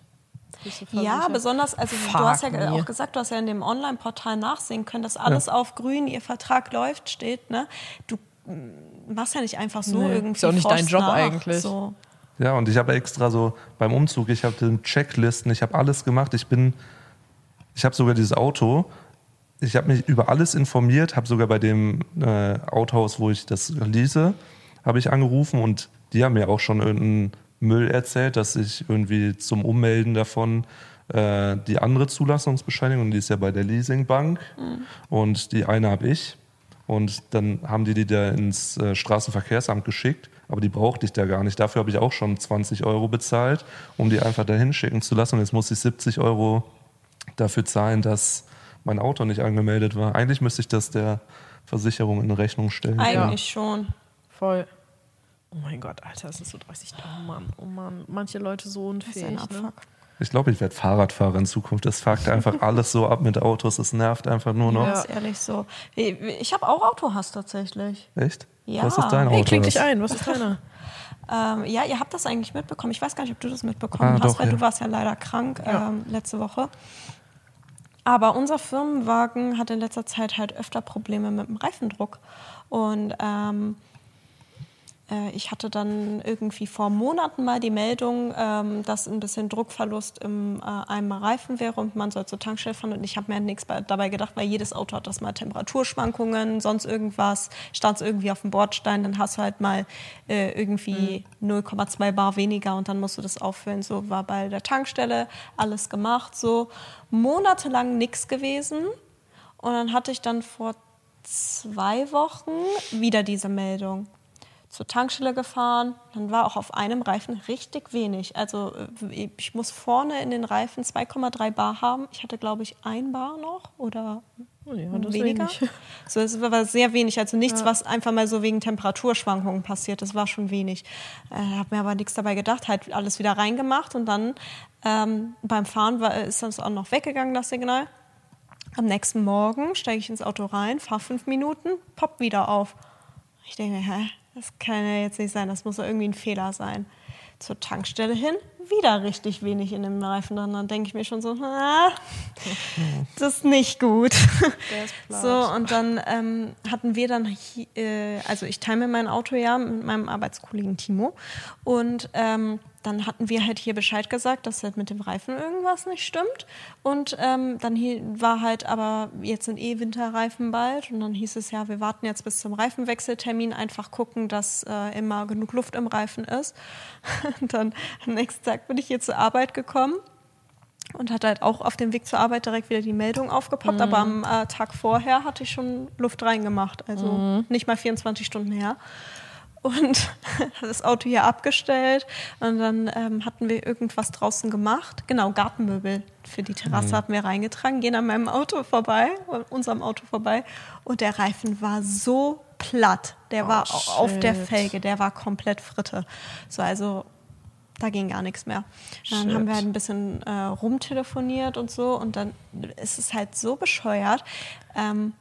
Ja, besonders, also Fuck du hast ja me. auch gesagt, du hast ja in dem Online-Portal nachsehen können, dass alles auf grün, ihr Vertrag läuft, steht, ne? Du mm, machst ja nicht einfach so Nee, irgendwie. ist ja auch nicht dein Job nach, eigentlich. So. Ja, und ich habe extra so beim Umzug, ich habe Checklisten, ich habe alles gemacht. Ich bin, ich habe sogar dieses Auto, ich habe mich über alles informiert, habe sogar bei dem äh, Autohaus, wo ich das lease, habe ich angerufen und die haben mir auch schon irgendeinen Müll erzählt, dass ich irgendwie zum Ummelden davon äh, die andere Zulassungsbescheinigung, die ist ja bei der Leasingbank und die eine habe ich. Und dann haben die die da ins äh, Straßenverkehrsamt geschickt, aber die brauchte ich da gar nicht. Dafür habe ich auch schon 20 Euro bezahlt, um die einfach dahin schicken zu lassen. Und jetzt muss ich 70 Euro dafür zahlen, dass mein Auto nicht angemeldet war. Eigentlich müsste ich das der Versicherung in Rechnung stellen. Eigentlich schon. Voll. Oh mein Gott, Alter, es ist so 30. Oh Mann, oh Mann. Manche Leute so Das ist unfähig. ein Ne? Ich glaube, ich werde Fahrradfahrer in Zukunft. Das fuckt einfach alles so ab mit Autos. Es nervt einfach nur noch. Ja. ist ehrlich so. Ich habe auch Autohass tatsächlich. Echt? Ja. Was ist dein Auto? Hey, kling dich ein, was ist deiner? Ähm, ja, ihr habt das eigentlich mitbekommen. Ich weiß gar nicht, ob du das mitbekommen Ah, hast, doch, weil ja. du warst ja leider krank Ja. ähm, letzte Woche. Aber unser Firmenwagen hat in letzter Zeit halt öfter Probleme mit dem Reifendruck. Und ähm, äh, ich hatte dann irgendwie vor Monaten mal die Meldung, ähm, dass ein bisschen Druckverlust im äh, einem Reifen wäre und man soll zur Tankstelle fahren. Und ich habe mir halt nichts bei, dabei gedacht, weil jedes Auto hat das mal Temperaturschwankungen, sonst irgendwas, stand es irgendwie auf dem Bordstein, dann hast du halt mal äh, irgendwie 0,2 Bar weniger und dann musst du das auffüllen. So war bei der Tankstelle alles gemacht, so monatelang nichts gewesen. Und dann hatte ich dann vor zwei Wochen wieder diese Meldung zur Tankstelle gefahren. Dann war auch auf einem Reifen richtig wenig. Also äh, ich muss vorne in den Reifen 2,3 Bar haben. Ich hatte, glaube ich, ein Bar noch oder ja, weniger. wenig. So, es war sehr wenig. Also nichts, was einfach mal so wegen Temperaturschwankungen passiert. Das war schon wenig. Äh, habe mir aber nichts dabei gedacht. Halt alles wieder reingemacht und dann ähm, beim Fahren war, ist das auch noch weggegangen, das Signal. Am nächsten Morgen steige ich ins Auto rein, fahre fünf Minuten, poppt wieder auf. Ich denke, mir, hä, das kann ja jetzt nicht sein, das muss ja irgendwie ein Fehler sein. Zur Tankstelle hin, wieder richtig wenig in dem Reifen drin. Dann denke ich mir schon so, ah, das ist nicht gut. Ist. So, und dann ähm, hatten wir dann, äh, also ich teile mir mein Auto ja mit meinem Arbeitskollegen Timo. Und ähm, dann hatten wir halt hier Bescheid gesagt, dass halt mit dem Reifen irgendwas nicht stimmt. Und ähm, dann war halt, aber jetzt sind eh Winterreifen bald. Und dann hieß es ja, wir warten jetzt bis zum Reifenwechseltermin, einfach gucken, dass äh, immer genug Luft im Reifen ist. Und dann am nächsten Tag bin ich hier zur Arbeit gekommen und hatte halt auch auf dem Weg zur Arbeit direkt wieder die Meldung aufgepoppt. Aber am äh, Tag vorher hatte ich schon Luft reingemacht, also nicht mal 24 Stunden her. Und das Auto hier abgestellt und dann ähm, hatten wir irgendwas draußen gemacht. Genau, Gartenmöbel für die Terrasse hatten wir reingetragen, gehen an meinem Auto vorbei, unserem Auto vorbei und der Reifen war so platt. Der war au- auf der shit. Felge, der war komplett Fritte. So, also da ging gar nichts mehr. Dann Shit. haben wir halt ein bisschen äh, rumtelefoniert und so und dann ist es halt so bescheuert. Ähm,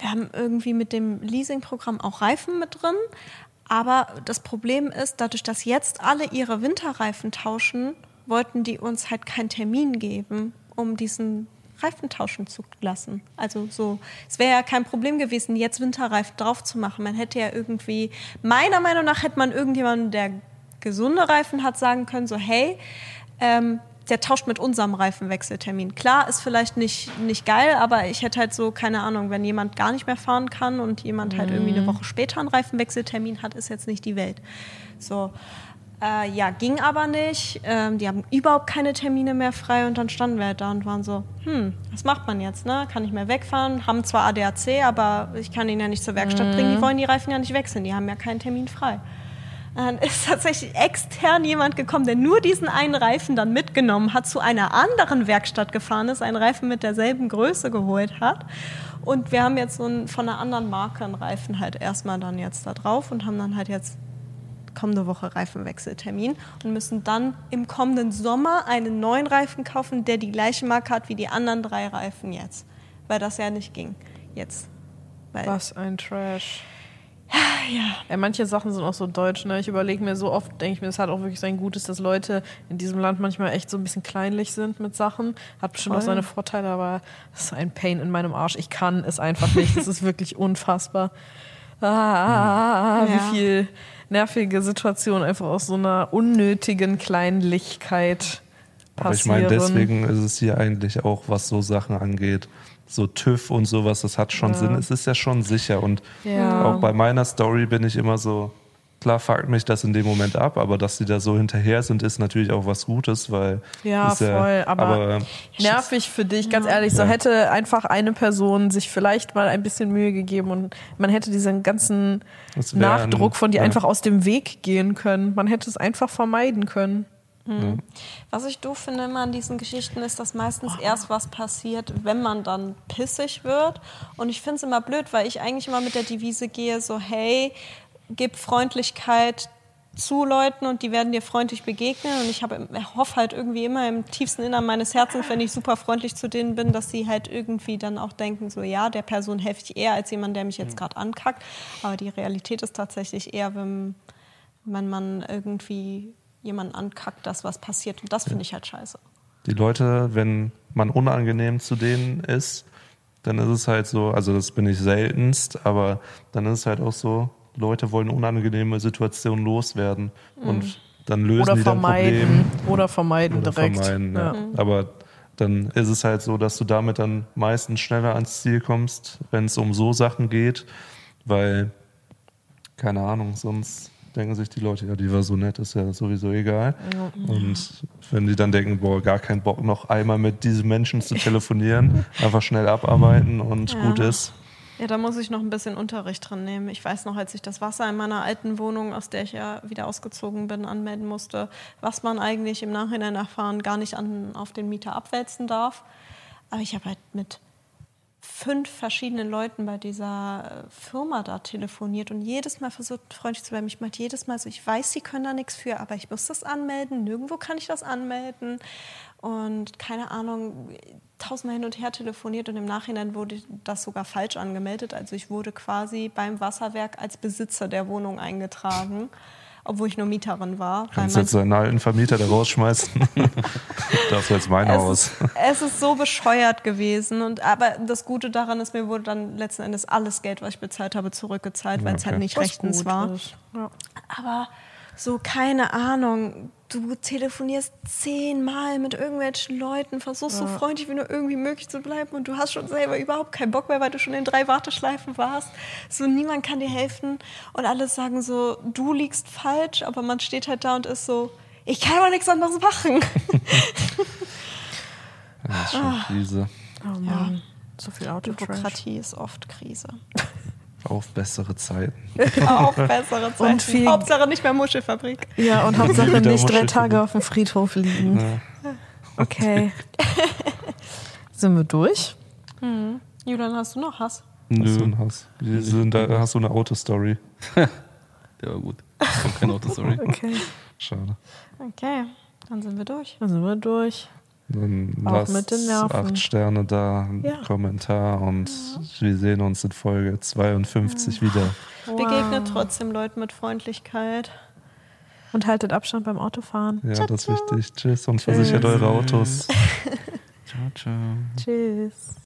wir haben irgendwie mit dem Leasingprogramm auch Reifen mit drin, aber das Problem ist, dadurch, dass jetzt alle ihre Winterreifen tauschen, wollten die uns halt keinen Termin geben, um diesen Reifen tauschen zu lassen. Also so, es wäre ja kein Problem gewesen, jetzt Winterreifen drauf zu machen. Man hätte ja irgendwie, meiner Meinung nach hätte man irgendjemanden, der gesunde Reifen hat, sagen können, so hey, ähm, der tauscht mit unserem Reifenwechseltermin. Klar, ist vielleicht nicht, nicht geil, aber ich hätte halt so, keine Ahnung, wenn jemand gar nicht mehr fahren kann und jemand halt irgendwie eine Woche später einen Reifenwechseltermin hat, ist jetzt nicht die Welt. So. Äh, ja, ging aber nicht. Ähm, die haben überhaupt keine Termine mehr frei und dann standen wir halt da und waren so, hm, was macht man jetzt, ne? Kann ich mehr wegfahren? Haben zwar ADAC, aber ich kann ihn ja nicht zur Werkstatt bringen. Die wollen die Reifen ja nicht wechseln. Die haben ja keinen Termin frei. Dann ist tatsächlich extern jemand gekommen, der nur diesen einen Reifen dann mitgenommen hat, zu einer anderen Werkstatt gefahren ist, einen Reifen mit derselben Größe geholt hat. Und wir haben jetzt so einen, von einer anderen Marke einen Reifen halt erstmal dann jetzt da drauf und haben dann halt jetzt kommende Woche Reifenwechseltermin und müssen dann im kommenden Sommer einen neuen Reifen kaufen, der die gleiche Marke hat wie die anderen drei Reifen jetzt. Weil das ja nicht ging jetzt. Was ein Trash. Ja. Ja, manche Sachen sind auch so deutsch, ne? Ich überlege mir so oft, denke ich mir, es hat auch wirklich sein Gutes, dass Leute in diesem Land manchmal echt so ein bisschen kleinlich sind mit Sachen. Hat bestimmt auch Voll. seine Vorteile, aber das ist ein Pain in meinem Arsch. Ich kann es einfach nicht. Das ist wirklich unfassbar. Ah, Ja. wie viel nervige Situationen einfach aus so einer unnötigen Kleinlichkeit Aber ich passieren. meine, deswegen ist es hier eigentlich auch, was so Sachen angeht, so TÜV und sowas, das hat schon Ja. Sinn. Es ist ja schon sicher. Und Ja. auch bei meiner Story bin ich immer so, klar fuckt mich das in dem Moment ab, aber dass sie da so hinterher sind, ist natürlich auch was Gutes, weil. Ja, ist voll, aber- aber nervig für dich, ganz ehrlich. So Ja. hätte einfach eine Person sich vielleicht mal ein bisschen Mühe gegeben und man hätte diesen ganzen ein- Nachdruck von dir ja. einfach aus dem Weg gehen können. Man hätte es einfach vermeiden können. Was ich doof finde immer an diesen Geschichten ist, dass meistens erst was passiert, wenn man dann pissig wird. Und ich finde es immer blöd, weil ich eigentlich immer mit der Devise gehe, so hey, gib Freundlichkeit zu Leuten und die werden dir freundlich begegnen. Und ich habe, hoffe halt irgendwie immer im tiefsten Innern meines Herzens, wenn ich super freundlich zu denen bin, dass sie halt irgendwie dann auch denken, so ja, der Person helfe ich eher als jemand, der mich jetzt gerade ankackt. Aber die Realität ist tatsächlich eher, wenn, wenn man irgendwie jemanden ankackt, dass was passiert. Und das finde ich halt scheiße. die Leute, wenn man unangenehm zu denen ist, dann ist es halt so, also das bin ich seltenst, aber dann ist es halt auch so, Leute wollen unangenehme Situationen loswerden und dann lösen Oder die dann Probleme. vermeiden. Oder vermeiden Oder direkt. vermeiden, ja. Ja. Aber dann ist es halt so, dass du damit dann meistens schneller ans Ziel kommst, wenn es um so Sachen geht, weil, keine Ahnung, sonst denken sich die Leute, ja, die war so nett, ist ja sowieso egal. Und wenn die dann denken, boah, gar keinen Bock noch einmal mit diesen Menschen zu telefonieren, einfach schnell abarbeiten und Ja. gut ist. Ja, da muss ich noch ein bisschen Unterricht drin nehmen. Ich weiß noch, als ich das Wasser in meiner alten Wohnung, aus der ich ja wieder ausgezogen bin, anmelden musste, was man eigentlich im Nachhinein erfahren gar nicht an, auf den Mieter abwälzen darf. Aber ich habe halt mit fünf verschiedenen Leuten bei dieser äh, Firma da telefoniert und jedes Mal versucht, freundlich zu bleiben. Ich meinte jedes Mal so, ich weiß, sie können da nichts für, aber ich muss das anmelden. Nirgendwo kann ich das anmelden. Und keine Ahnung, tausendmal hin und her telefoniert und im Nachhinein wurde das sogar falsch angemeldet. Also ich wurde quasi beim Wasserwerk als Besitzer der Wohnung eingetragen, obwohl ich nur Mieterin war. Kannst jetzt deinen alten Vermieter da rausschmeißen. das ist jetzt mein es Haus. ist, es ist so bescheuert gewesen. Und, aber das Gute daran ist, mir wurde dann letzten Endes alles Geld, was ich bezahlt habe, zurückgezahlt, weil es Okay. halt nicht Was rechtens war. Ja. Aber so, keine Ahnung, du telefonierst zehnmal mit irgendwelchen Leuten, versuchst so freundlich wie nur irgendwie möglich zu bleiben und du hast schon selber überhaupt keinen Bock mehr, weil du schon in drei Warteschleifen warst. So, niemand kann dir helfen und alle sagen so, du liegst falsch, aber man steht halt da und ist so, ich kann aber nichts anderes machen. Das ist schon Krise. Oh Mann. So viel Autotrash. Bürokratie ist oft Krise. Auf bessere Zeiten. Auch bessere Zeiten. Und viel- Hauptsache nicht mehr Muschelfabrik. Ja, und Hauptsache nicht drei. Tage auf dem Friedhof liegen. Ja. Okay. Sind wir durch? Julian, hast du noch Hass? Hast du, Nö, Hass? Wir sind, da hast du eine Autostory. der war gut. Ich keine Autostory. Okay. Schade. Okay, dann sind wir durch. Dann sind wir durch. Dann Auch mit den Nerven. acht Sterne da, Ja. Kommentar und wir sehen uns in Folge 52 wieder. Begegnet trotzdem Leuten mit Freundlichkeit. Und haltet Abstand beim Autofahren. Ja, das ist wichtig. Tschüss und versichert eure Autos. Ciao, ciao. Tschüss.